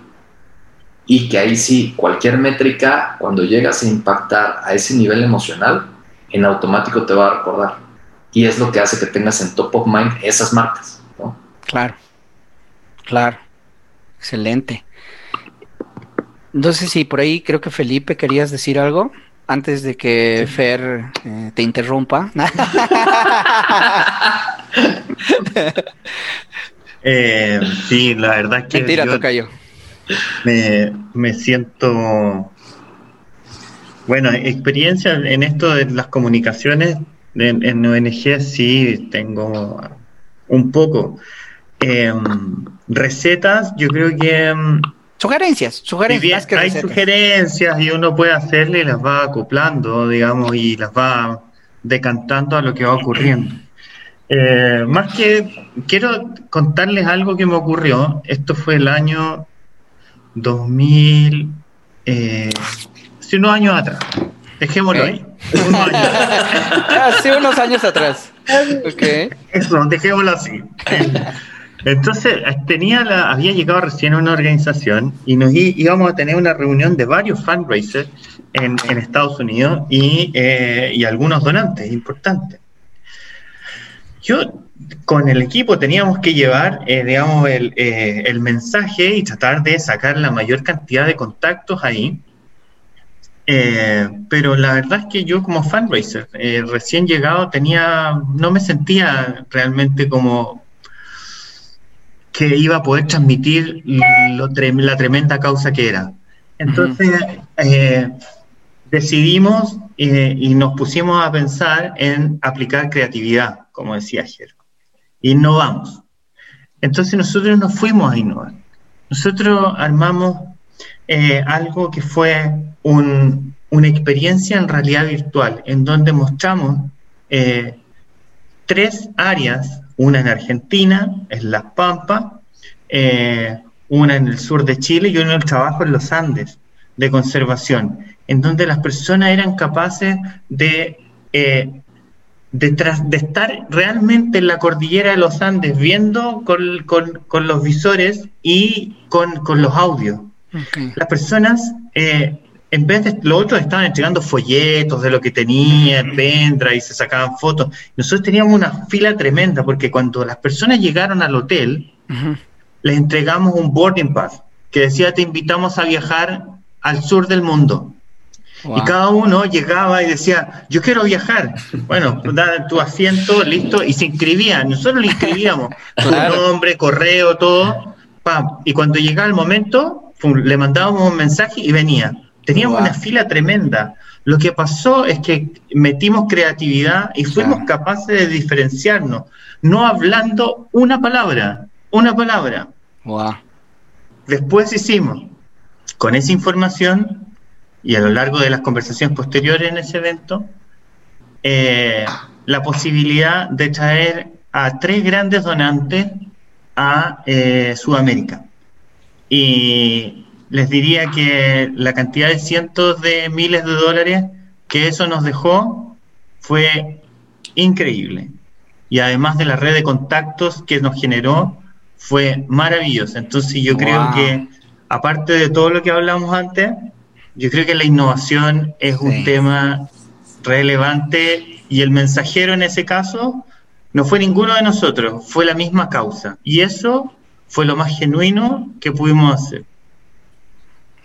Y que ahí sí, cualquier métrica, cuando llegas a impactar a ese nivel emocional, en automático te va a recordar. Y es lo que hace que tengas en top of mind esas marcas. ¿no? Claro, claro. Excelente. Entonces, sí, por ahí creo que Felipe querías decir algo antes de que Fer eh, te interrumpa. (laughs) eh, sí, la verdad es que. Mentira, toca yo. Me, me siento. Bueno, experiencia en esto de las comunicaciones en, en ONG sí tengo un poco. Em, recetas, yo creo que em, Sugerencias, sugerencias. hay sugerencias y uno puede hacerle y las va acoplando, digamos, y las va decantando a lo que va ocurriendo. Eh, más que quiero contarles algo que me ocurrió. Esto fue el año 2000, eh, hace unos años atrás. Dejémoslo ahí. (laughs) hace unos años atrás. Okay. Eso, dejémoslo así. Entonces, tenía la, había llegado recién a una organización y nos íbamos a tener una reunión de varios fundraisers en, Estados Unidos eh, y, algunos donantes importantes. Yo con el equipo teníamos que llevar, eh, digamos, eh, el, mensaje y tratar de sacar la mayor cantidad de contactos ahí. Pero la verdad es que yo como fundraiser, recién llegado, tenía, no me sentía realmente como que iba a poder transmitir la tremenda causa que era. Entonces eh, decidimos eh, y nos pusimos a pensar en aplicar creatividad, como decía Ger. Innovamos. Entonces nosotros nos fuimos a innovar. Nosotros armamos eh, algo que fue una experiencia en realidad virtual, en donde mostramos tres áreas una en Argentina, en Las Pampas, eh, una en el sur de Chile y una en el trabajo en los Andes de conservación, en donde las personas eran capaces de, eh, de, estar realmente en la cordillera de los Andes viendo con, los visores y con, los audios. Las personas eh, en vez de los otros estaban entregando folletos de lo que tenían, vendra y se sacaban fotos. Nosotros teníamos una fila tremenda porque cuando las personas llegaron al hotel, les entregamos un boarding pass que decía te invitamos a viajar al sur del mundo. Y cada uno llegaba y decía, yo quiero viajar. Bueno, da tu asiento, listo, y se inscribían. Nosotros le inscribíamos (laughs) su nombre, correo, todo. Y cuando llegaba el momento, le mandábamos un mensaje y venía. Teníamos una fila tremenda. Lo que pasó es que metimos creatividad y fuimos capaces de diferenciarnos, no hablando una palabra, una palabra. Después hicimos, con esa información y a lo largo de las conversaciones posteriores en ese evento, eh, la posibilidad de traer a tres grandes donantes a eh, Sudamérica. Y les diría que la cantidad de cientos de miles de dólares que eso nos dejó fue increíble. Y además de la red de contactos que nos generó, fue maravilloso. Entonces yo creo que, aparte de todo lo que hablamos antes, yo creo que la innovación es un tema relevante y el mensajero en ese caso no fue ninguno de nosotros, fue la misma causa. Y eso fue lo más genuino que pudimos hacer.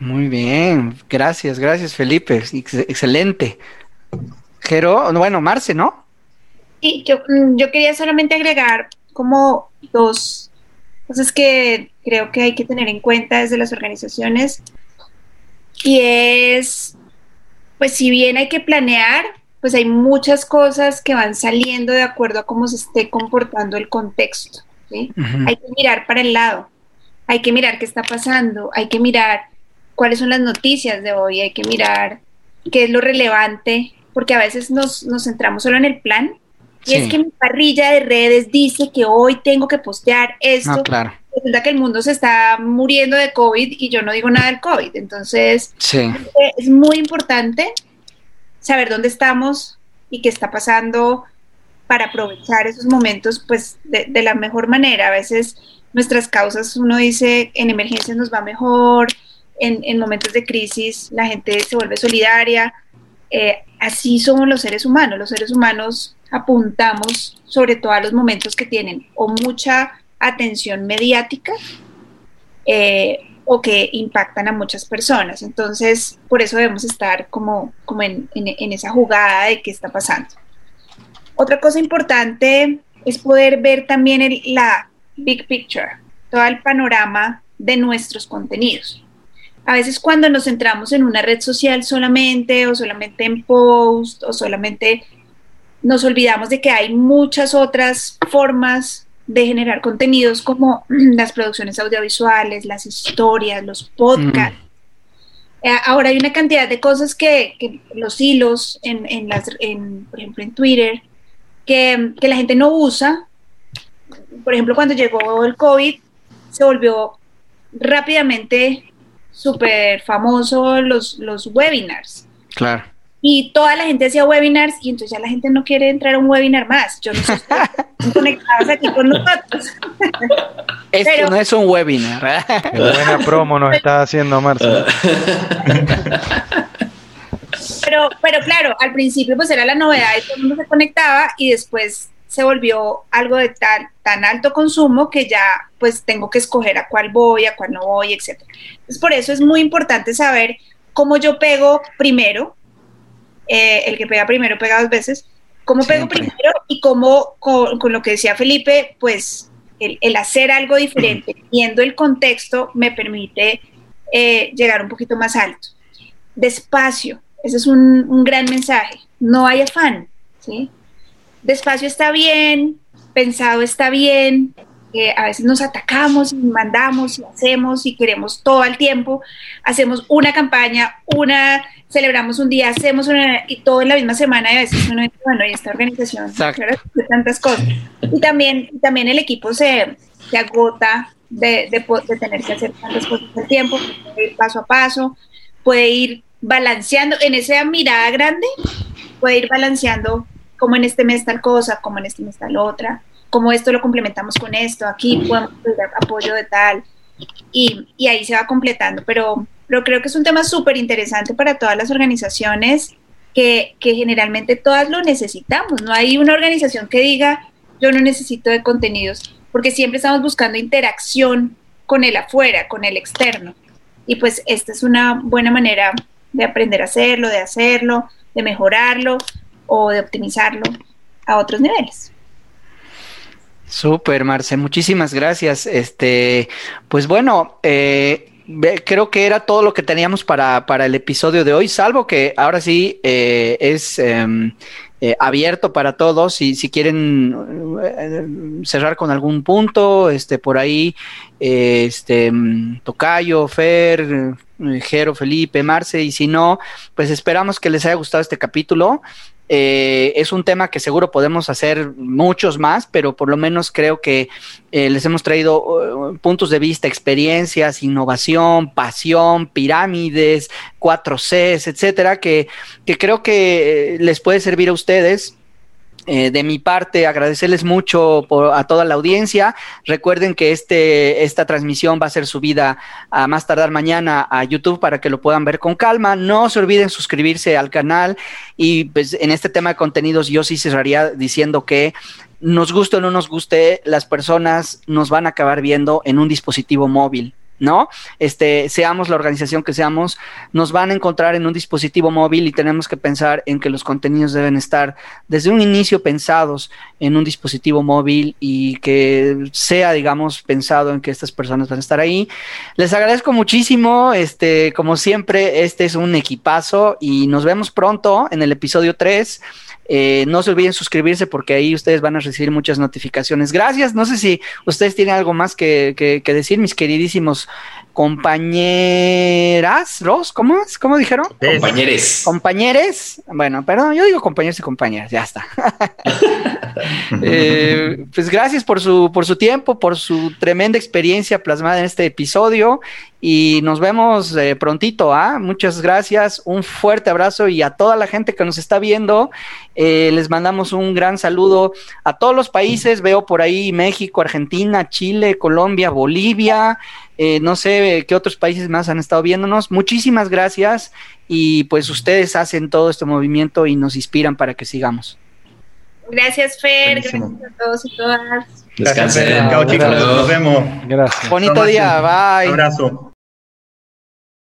Muy bien, gracias, gracias Felipe, excelente. Jero, bueno, Marce, ¿no? Sí, yo, mm, yo quería solamente agregar como dos cosas que creo que hay que tener en cuenta desde las organizaciones. Y es, pues si bien hay que planear, pues hay muchas cosas que van saliendo de acuerdo a cómo se esté comportando el contexto. ¿sí? Hay que mirar para el lado hay que mirar qué está pasando, hay que mirar cuáles son las noticias de hoy, hay que mirar qué es lo relevante, porque a veces nos, nos centramos solo en el plan. Y es que mi parrilla de redes dice que hoy tengo que postear esto. No, claro. Resulta que el mundo se está muriendo de COVID y yo no digo nada del COVID. Entonces, sí. es muy importante saber dónde estamos y qué está pasando para aprovechar esos momentos pues de, de la mejor manera. A veces nuestras causas, uno dice, en emergencias nos va mejor, en, momentos de crisis la gente se vuelve solidaria. Eh, así somos los seres humanos. Los seres humanos apuntamos sobre todo a los momentos que tienen o mucha atención mediática eh, o que impactan a muchas personas. Entonces, por eso debemos estar como, como en, en esa jugada de qué está pasando. Otra cosa importante es poder ver también el, la big picture, todo el panorama de nuestros contenidos. A veces cuando nos centramos en una red social solamente o solamente en post o solamente nos olvidamos de que hay muchas otras formas de generar contenidos como (clears throat) las producciones audiovisuales, las historias, los podcasts. Mm. Eh, ahora hay una cantidad de cosas que, los hilos, en, las, por ejemplo en Twitter, que, que la gente no usa. Por ejemplo, cuando llegó el COVID, se volvió rápidamente súper famoso los, los webinars. Claro. Y toda la gente hacía webinars y entonces ya la gente no quiere entrar a un webinar más. Yo no sé si (laughs) conectados aquí con nosotros. (laughs) Esto no es un webinar. Qué buena promo nos está haciendo Marcia. (laughs) Pero, pero claro, al principio pues era la novedad y todo el mundo se conectaba y después se volvió algo de tan, tan alto consumo que ya pues tengo que escoger a cuál voy, a cuál no voy, etc. Entonces por eso es muy importante saber cómo yo pego primero, eh, el que pega primero pega dos veces, cómo pego primero y cómo con, lo que decía Felipe, pues el, hacer algo diferente, viendo el contexto, me permite eh, llegar un poquito más alto. Despacio, ese es un, un gran mensaje, no hay afán, ¿sí? Despacio está bien, pensado está bien, a veces nos atacamos y mandamos y hacemos y queremos todo el tiempo, hacemos una campaña, una, celebramos un día, hacemos una, y todo en la misma semana y a veces uno dice, bueno, y esta organización, de tantas cosas. Y también, también el equipo se, se agota de, de, tener que hacer tantas cosas al tiempo, puede ir paso a paso, puede ir balanceando, en esa mirada grande, puede ir balanceando como en este mes tal cosa, como en este mes tal otra, como esto lo complementamos con esto, aquí podemos pedir apoyo de tal, y, y ahí se va completando. Pero, pero creo que es un tema súper interesante para todas las organizaciones que, que generalmente todas lo necesitamos. No hay una organización que diga, yo no necesito de contenidos, porque siempre estamos buscando interacción con el afuera, con el externo. Y pues esta es una buena manera de aprender a hacerlo, de hacerlo, de mejorarlo, o de optimizarlo a otros niveles. Súper, Marce, muchísimas gracias. Este, pues bueno, eh, creo que era todo lo que teníamos para, el episodio de hoy, salvo que ahora sí eh, es em, eh, abierto para todos y si quieren cerrar con algún punto, este, por ahí, este, Tocayo, Fer, Jero, Felipe, Marce, y si no, pues esperamos que les haya gustado este capítulo. Eh, es un tema que seguro podemos hacer muchos más, pero por lo menos creo que eh, les hemos traído uh, puntos de vista, experiencias, innovación, pasión, pirámides, 4Cs, etcétera, que, que creo que eh, les puede servir a ustedes eh, de mi parte, agradecerles mucho a toda la audiencia. Recuerden que este, esta transmisión va a ser subida a más tardar mañana a YouTube para que lo puedan ver con calma. No se olviden suscribirse al canal y pues en este tema de contenidos yo sí cerraría diciendo que nos guste o no nos guste, las personas nos van a acabar viendo en un dispositivo móvil. ¿No? Este, seamos la organización que seamos, nos van a encontrar en un dispositivo móvil y tenemos que pensar en que los contenidos deben estar desde un inicio pensados en un dispositivo móvil y que sea, digamos, pensado en que estas personas van a estar ahí. Les agradezco muchísimo, este, como siempre, este es un equipazo y nos vemos pronto en el episodio 3. Eh, no se olviden suscribirse porque ahí ustedes van a recibir muchas notificaciones. Gracias. No sé si ustedes tienen algo más que, que decir, mis queridísimos compañeras, Ros, ¿cómo es? ¿Cómo dijeron? Compañeres. Compañeres. Bueno, perdón, yo digo compañeros y compañeras, ya está. (laughs) Eh, pues gracias por su, por su tiempo, por su tremenda experiencia plasmada en este episodio y nos vemos eh, prontito. ¿ah? Muchas gracias, un fuerte abrazo y a toda la gente que nos está viendo, eh, les mandamos un gran saludo a todos los países. Veo por ahí México, Argentina, Chile, Colombia, Bolivia. Eh, no sé qué otros países más han estado viéndonos. Muchísimas gracias y pues ustedes hacen todo este movimiento y nos inspiran para que sigamos. Gracias, Fer. Gracias a todos y todas. Descansen. Chao, chicos. Nos vemos. Gracias. Bonito día. Bye. Un abrazo.